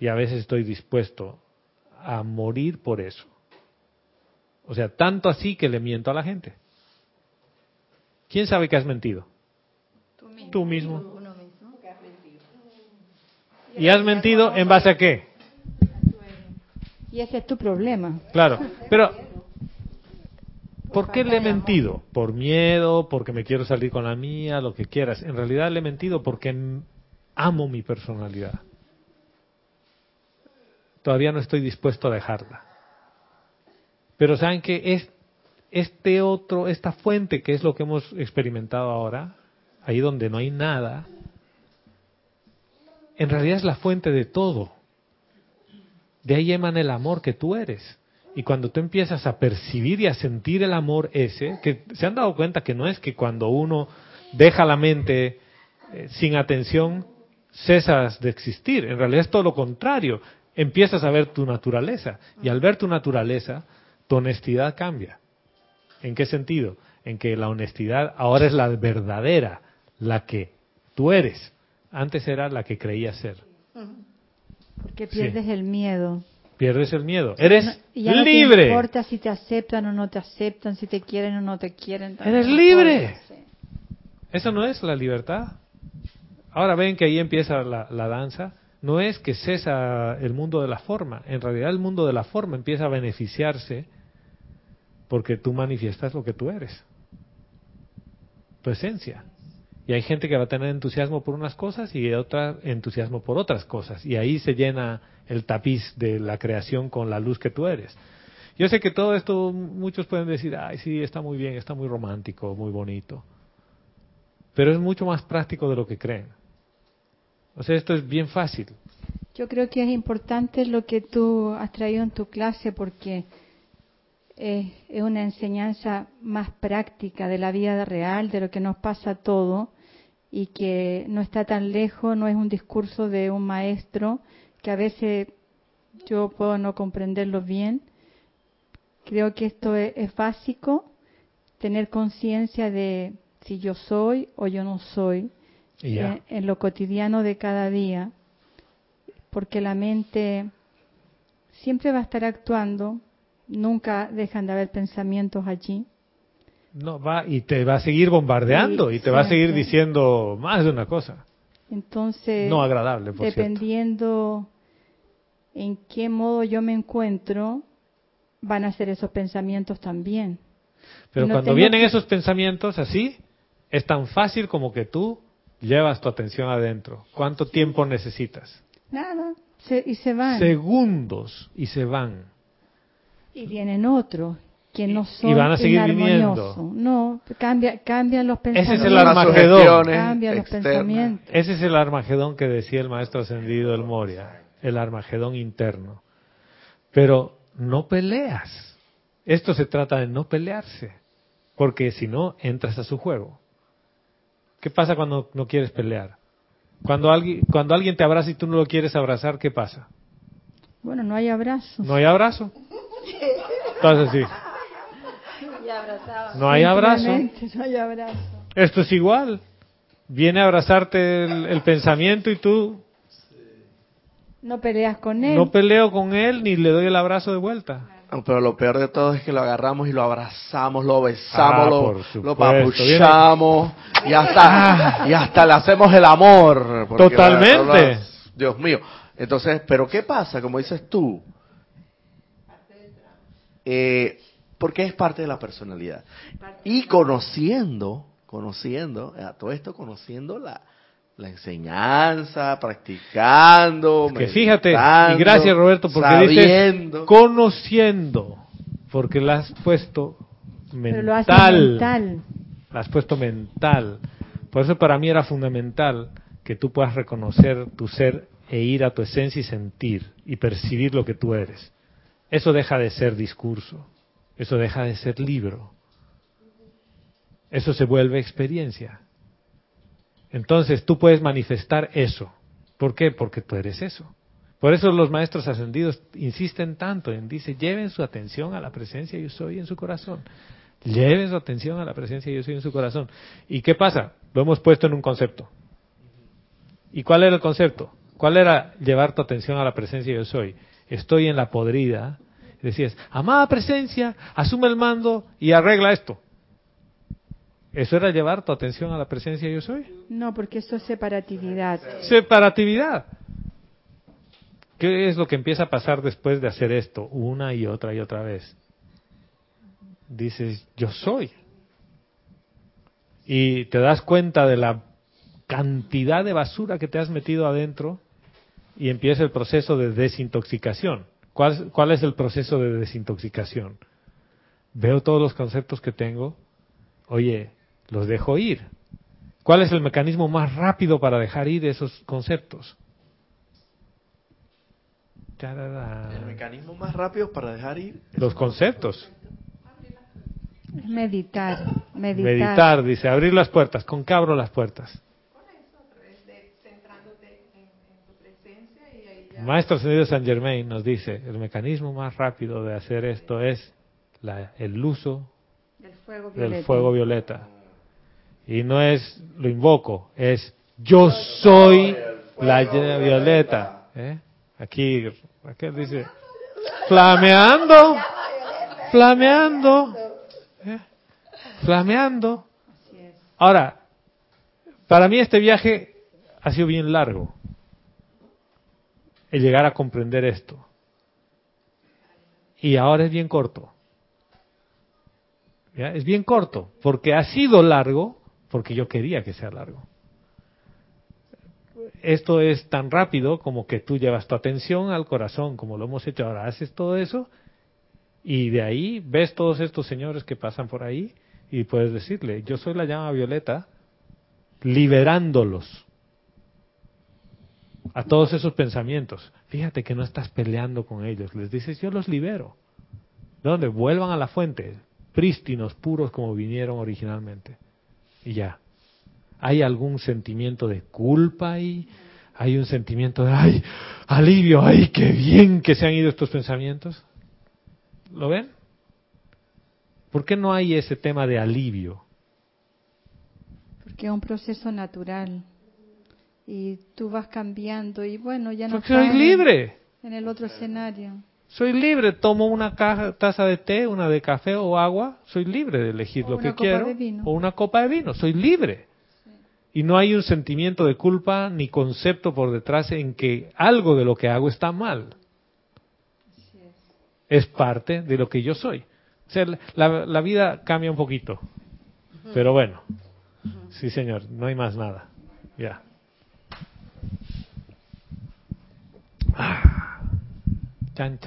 Y a veces estoy dispuesto a morir por eso. O sea, tanto así que le miento a la gente. ¿Quién sabe que has mentido? Tú mismo. ¿Y has mentido en base a qué? Y ese es tu problema. Claro, pero ¿Por qué le he mentido? ¿Por miedo? ¿Porque me quiero salir con la mía? Lo que quieras. En realidad le he mentido porque amo mi personalidad. Todavía no estoy dispuesto a dejarla. Pero saben que es este otro, esta fuente que es lo que hemos experimentado ahora, ahí donde no hay nada, en realidad es la fuente de todo. De ahí emana el amor que tú eres. Y cuando tú empiezas a percibir y a sentir el amor ese, que se han dado cuenta que no es que cuando uno deja la mente eh, sin atención, cesas de existir. En realidad es todo lo contrario. Empiezas a ver tu naturaleza. Y al ver tu naturaleza, tu honestidad cambia. ¿En qué sentido? En que la honestidad ahora es la verdadera, la que tú eres. Antes era la que creía ser. Porque pierdes el miedo. Pierdes el miedo. Eres libre. No importa si te aceptan o no te aceptan, si te quieren o no te quieren. Eres libre. Eso no es la libertad. Ahora ven que ahí empieza la, la danza. No es que cesa el mundo de la forma. En realidad el mundo de la forma empieza a beneficiarse porque tú manifiestas lo que tú eres. Tu esencia. Y hay gente que va a tener entusiasmo por unas cosas y otra entusiasmo por otras cosas. Y ahí se llena el tapiz de la creación con la luz que tú eres. Yo sé que todo esto muchos pueden decir, ay, sí, está muy bien, está muy romántico, muy bonito. Pero es mucho más práctico de lo que creen. O sea, esto es bien fácil. Yo creo que es importante lo que tú has traído en tu clase porque es, es una enseñanza más práctica de la vida real, de lo que nos pasa todo y que no está tan lejos, no es un discurso de un maestro que a veces yo puedo no comprenderlo bien. Creo que esto es, básico, tener conciencia de si yo soy o yo no soy en, en lo cotidiano de cada día, porque la mente siempre va a estar actuando, nunca dejan de haber pensamientos allí no, va y te va a seguir bombardeando y te va a seguir diciendo más de una cosa. Entonces, no agradable, por dependiendo en qué modo yo me encuentro, van a ser esos pensamientos también. Pero cuando vienen esos pensamientos así, es tan fácil como que tú llevas tu atención adentro. ¿Cuánto tiempo necesitas? Nada, y se van. Segundos y se van. Y vienen otros que no son y van a seguir viniendo. No, cambia, cambian los pensamientos. Ese es el Armagedón. Cambian los pensamientos. Ese es el Armagedón que decía el maestro ascendido del Moria, el Armagedón interno. Pero no peleas. Esto se trata de no pelearse, porque si no entras a su juego. ¿Qué pasa cuando no quieres pelear? Cuando alguien, cuando alguien te abraza y tú no lo quieres abrazar, ¿qué pasa? Bueno, no hay abrazo. No hay abrazo. Entonces sí. No hay abrazo. Esto es igual. Viene a abrazarte el, pensamiento y tú... No peleas con él. No peleo con él ni le doy el abrazo de vuelta. Pero lo peor de todo es que lo agarramos y lo abrazamos, lo besamos, ah, lo, papuchamos y hasta, y hasta le hacemos el amor. Totalmente. Dios mío. Entonces, ¿pero qué pasa? Como dices tú, eh, porque es parte de la personalidad. Y conociendo, conociendo, a todo esto conociendo la, la enseñanza, practicando, que fíjate, y gracias Roberto, porque dices conociendo, porque la has puesto mental, mental. La has puesto mental. Por eso para mí era fundamental que tú puedas reconocer tu ser e ir a tu esencia y sentir y percibir lo que tú eres. Eso deja de ser discurso. Eso deja de ser libro. Eso se vuelve experiencia. Entonces tú puedes manifestar eso. ¿Por qué? Porque tú eres eso. Por eso los maestros ascendidos insisten tanto en, dice, lleven su atención a la presencia yo soy en su corazón. Lleven su atención a la presencia yo soy en su corazón. ¿Y qué pasa? Lo hemos puesto en un concepto. ¿Y cuál era el concepto? ¿Cuál era llevar tu atención a la presencia yo soy? Estoy en la podrida Decías, amada presencia, asume el mando y arregla esto. ¿Eso era llevar tu atención a la presencia yo soy? No, porque eso es separatividad. Separatividad. ¿Qué es lo que empieza a pasar después de hacer esto una y otra y otra vez? Dices, yo soy. Y te das cuenta de la cantidad de basura que te has metido adentro y empieza el proceso de desintoxicación. ¿Cuál, es el proceso de desintoxicación? Veo todos los conceptos que tengo, oye, los dejo ir. ¿Cuál es el mecanismo más rápido para dejar ir esos conceptos? El mecanismo más rápido para dejar ir los conceptos. Meditar, meditar. Meditar, dice, abrir las puertas. ¿Con qué abro las puertas? Maestro Ascendido San Germain nos dice, el mecanismo más rápido de hacer esto es el uso del fuego, violeta. Y no es, lo invoco, es Yo soy la llama violeta. ¿eh? Aquí, aquí dice, flameando, flameando, ¿eh? flameando. Ahora, para mí este viaje ha sido bien largo. El llegar a comprender esto. Y ahora es bien corto. Es bien corto, porque ha sido largo, porque yo quería que sea largo. Esto es tan rápido como que tú llevas tu atención al corazón, como lo hemos hecho ahora. Haces todo eso y de ahí ves todos estos señores que pasan por ahí y puedes decirle, yo soy la llama violeta, liberándolos a todos esos pensamientos. Fíjate que no estás peleando con ellos, les dices, yo los libero. ¿Dónde? Vuelvan a la fuente, prístinos, puros como vinieron originalmente. Y ya. ¿Hay algún sentimiento de culpa ahí? ¿Hay un sentimiento de, ay, alivio, ay, qué bien que se han ido estos pensamientos? ¿Lo ven? ¿Por qué no hay ese tema de alivio? Porque es un proceso natural. Y tú vas cambiando y bueno, ya no Porque soy libre. En el otro escenario. Soy libre, tomo una taza de té, una de café o agua, soy libre de elegir lo que quiero. O una copa de vino, soy libre. Y no hay un sentimiento de culpa ni concepto por detrás en que algo de lo que hago está mal. Es parte de lo que yo soy. O sea, la, la vida cambia un poquito. Pero bueno, sí señor, no hay más nada. Ya. Ah. Chan.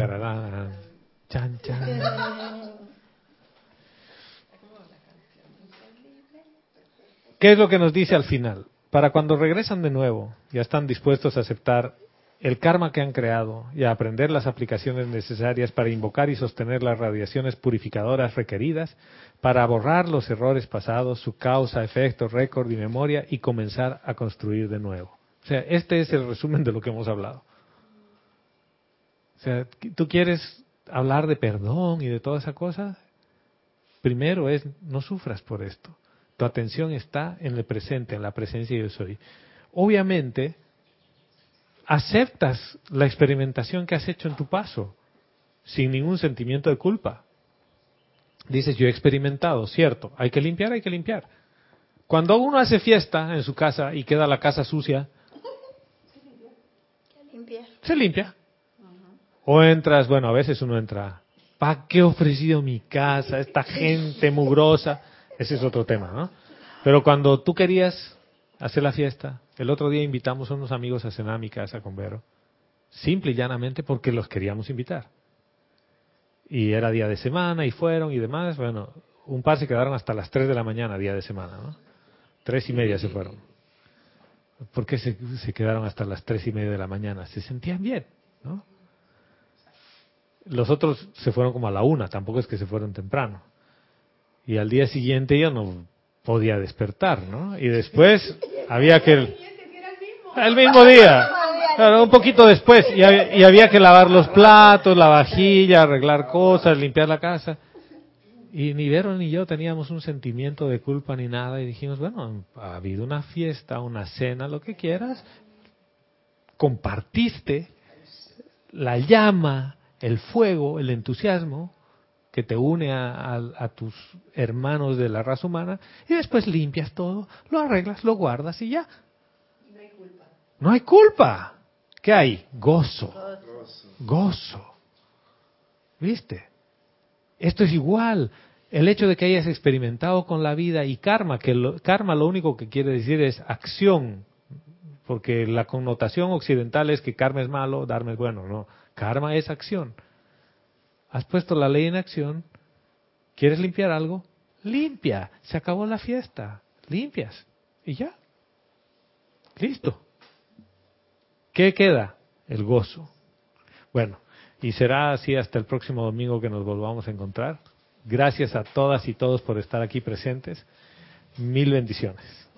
¿Qué es lo que nos dice al final? Para cuando regresan de nuevo, ya están dispuestos a aceptar el karma que han creado y a aprender las aplicaciones necesarias para invocar y sostener las radiaciones purificadoras requeridas, para borrar los errores pasados, su causa, efecto, récord y memoria y comenzar a construir de nuevo. O sea, este es el resumen de lo que hemos hablado. O sea, tú quieres hablar de perdón y de toda esa cosa, primero es no sufras por esto. Tu atención está en el presente, en la presencia de yo soy. Obviamente, aceptas la experimentación que has hecho en tu paso, sin ningún sentimiento de culpa. Dices, yo he experimentado, cierto, hay que limpiar, hay que limpiar. Cuando uno hace fiesta en su casa y queda la casa sucia, se limpia. O entras, bueno, a veces uno entra, ¿para qué he ofrecido mi casa? Esta gente mugrosa. Ese es otro tema, ¿no? Pero cuando tú querías hacer la fiesta, el otro día invitamos a unos amigos a cenar a mi casa con Vero. Simple y llanamente porque los queríamos invitar. Y era día de semana y fueron y demás. Bueno, un par se quedaron hasta las 3 de la mañana, día de semana, ¿no? Tres y media se fueron. ¿Por qué se, se quedaron hasta las tres y media de la mañana? Se sentían bien, ¿no? Los otros se fueron como a la una, tampoco es que se fueron temprano. Y al día siguiente ya no podía despertar, ¿no? Y después había que... El mismo día. Claro, un poquito después. Y había, que lavar los platos, la vajilla, arreglar cosas, limpiar la casa. Y ni Vero ni yo teníamos un sentimiento de culpa ni nada. Y dijimos, bueno, ha habido una fiesta, una cena, lo que quieras. Compartiste la llama el fuego, el entusiasmo que te une a, tus hermanos de la raza humana y después limpias todo, lo arreglas, lo guardas y ya. No hay culpa. No hay culpa. ¿Qué hay? Gozo. Gozo. ¿Viste? Esto es igual. El hecho de que hayas experimentado con la vida y karma, que lo, karma lo único que quiere decir es acción, porque la connotación occidental es que karma es malo, darme es bueno, no. Karma es acción. Has puesto la ley en acción. ¿Quieres limpiar algo? Limpia. Se acabó la fiesta. Limpias. Y ya. Listo. ¿Qué queda? El gozo. Bueno, y será así hasta el próximo domingo que nos volvamos a encontrar. Gracias a todas y todos por estar aquí presentes. Mil bendiciones.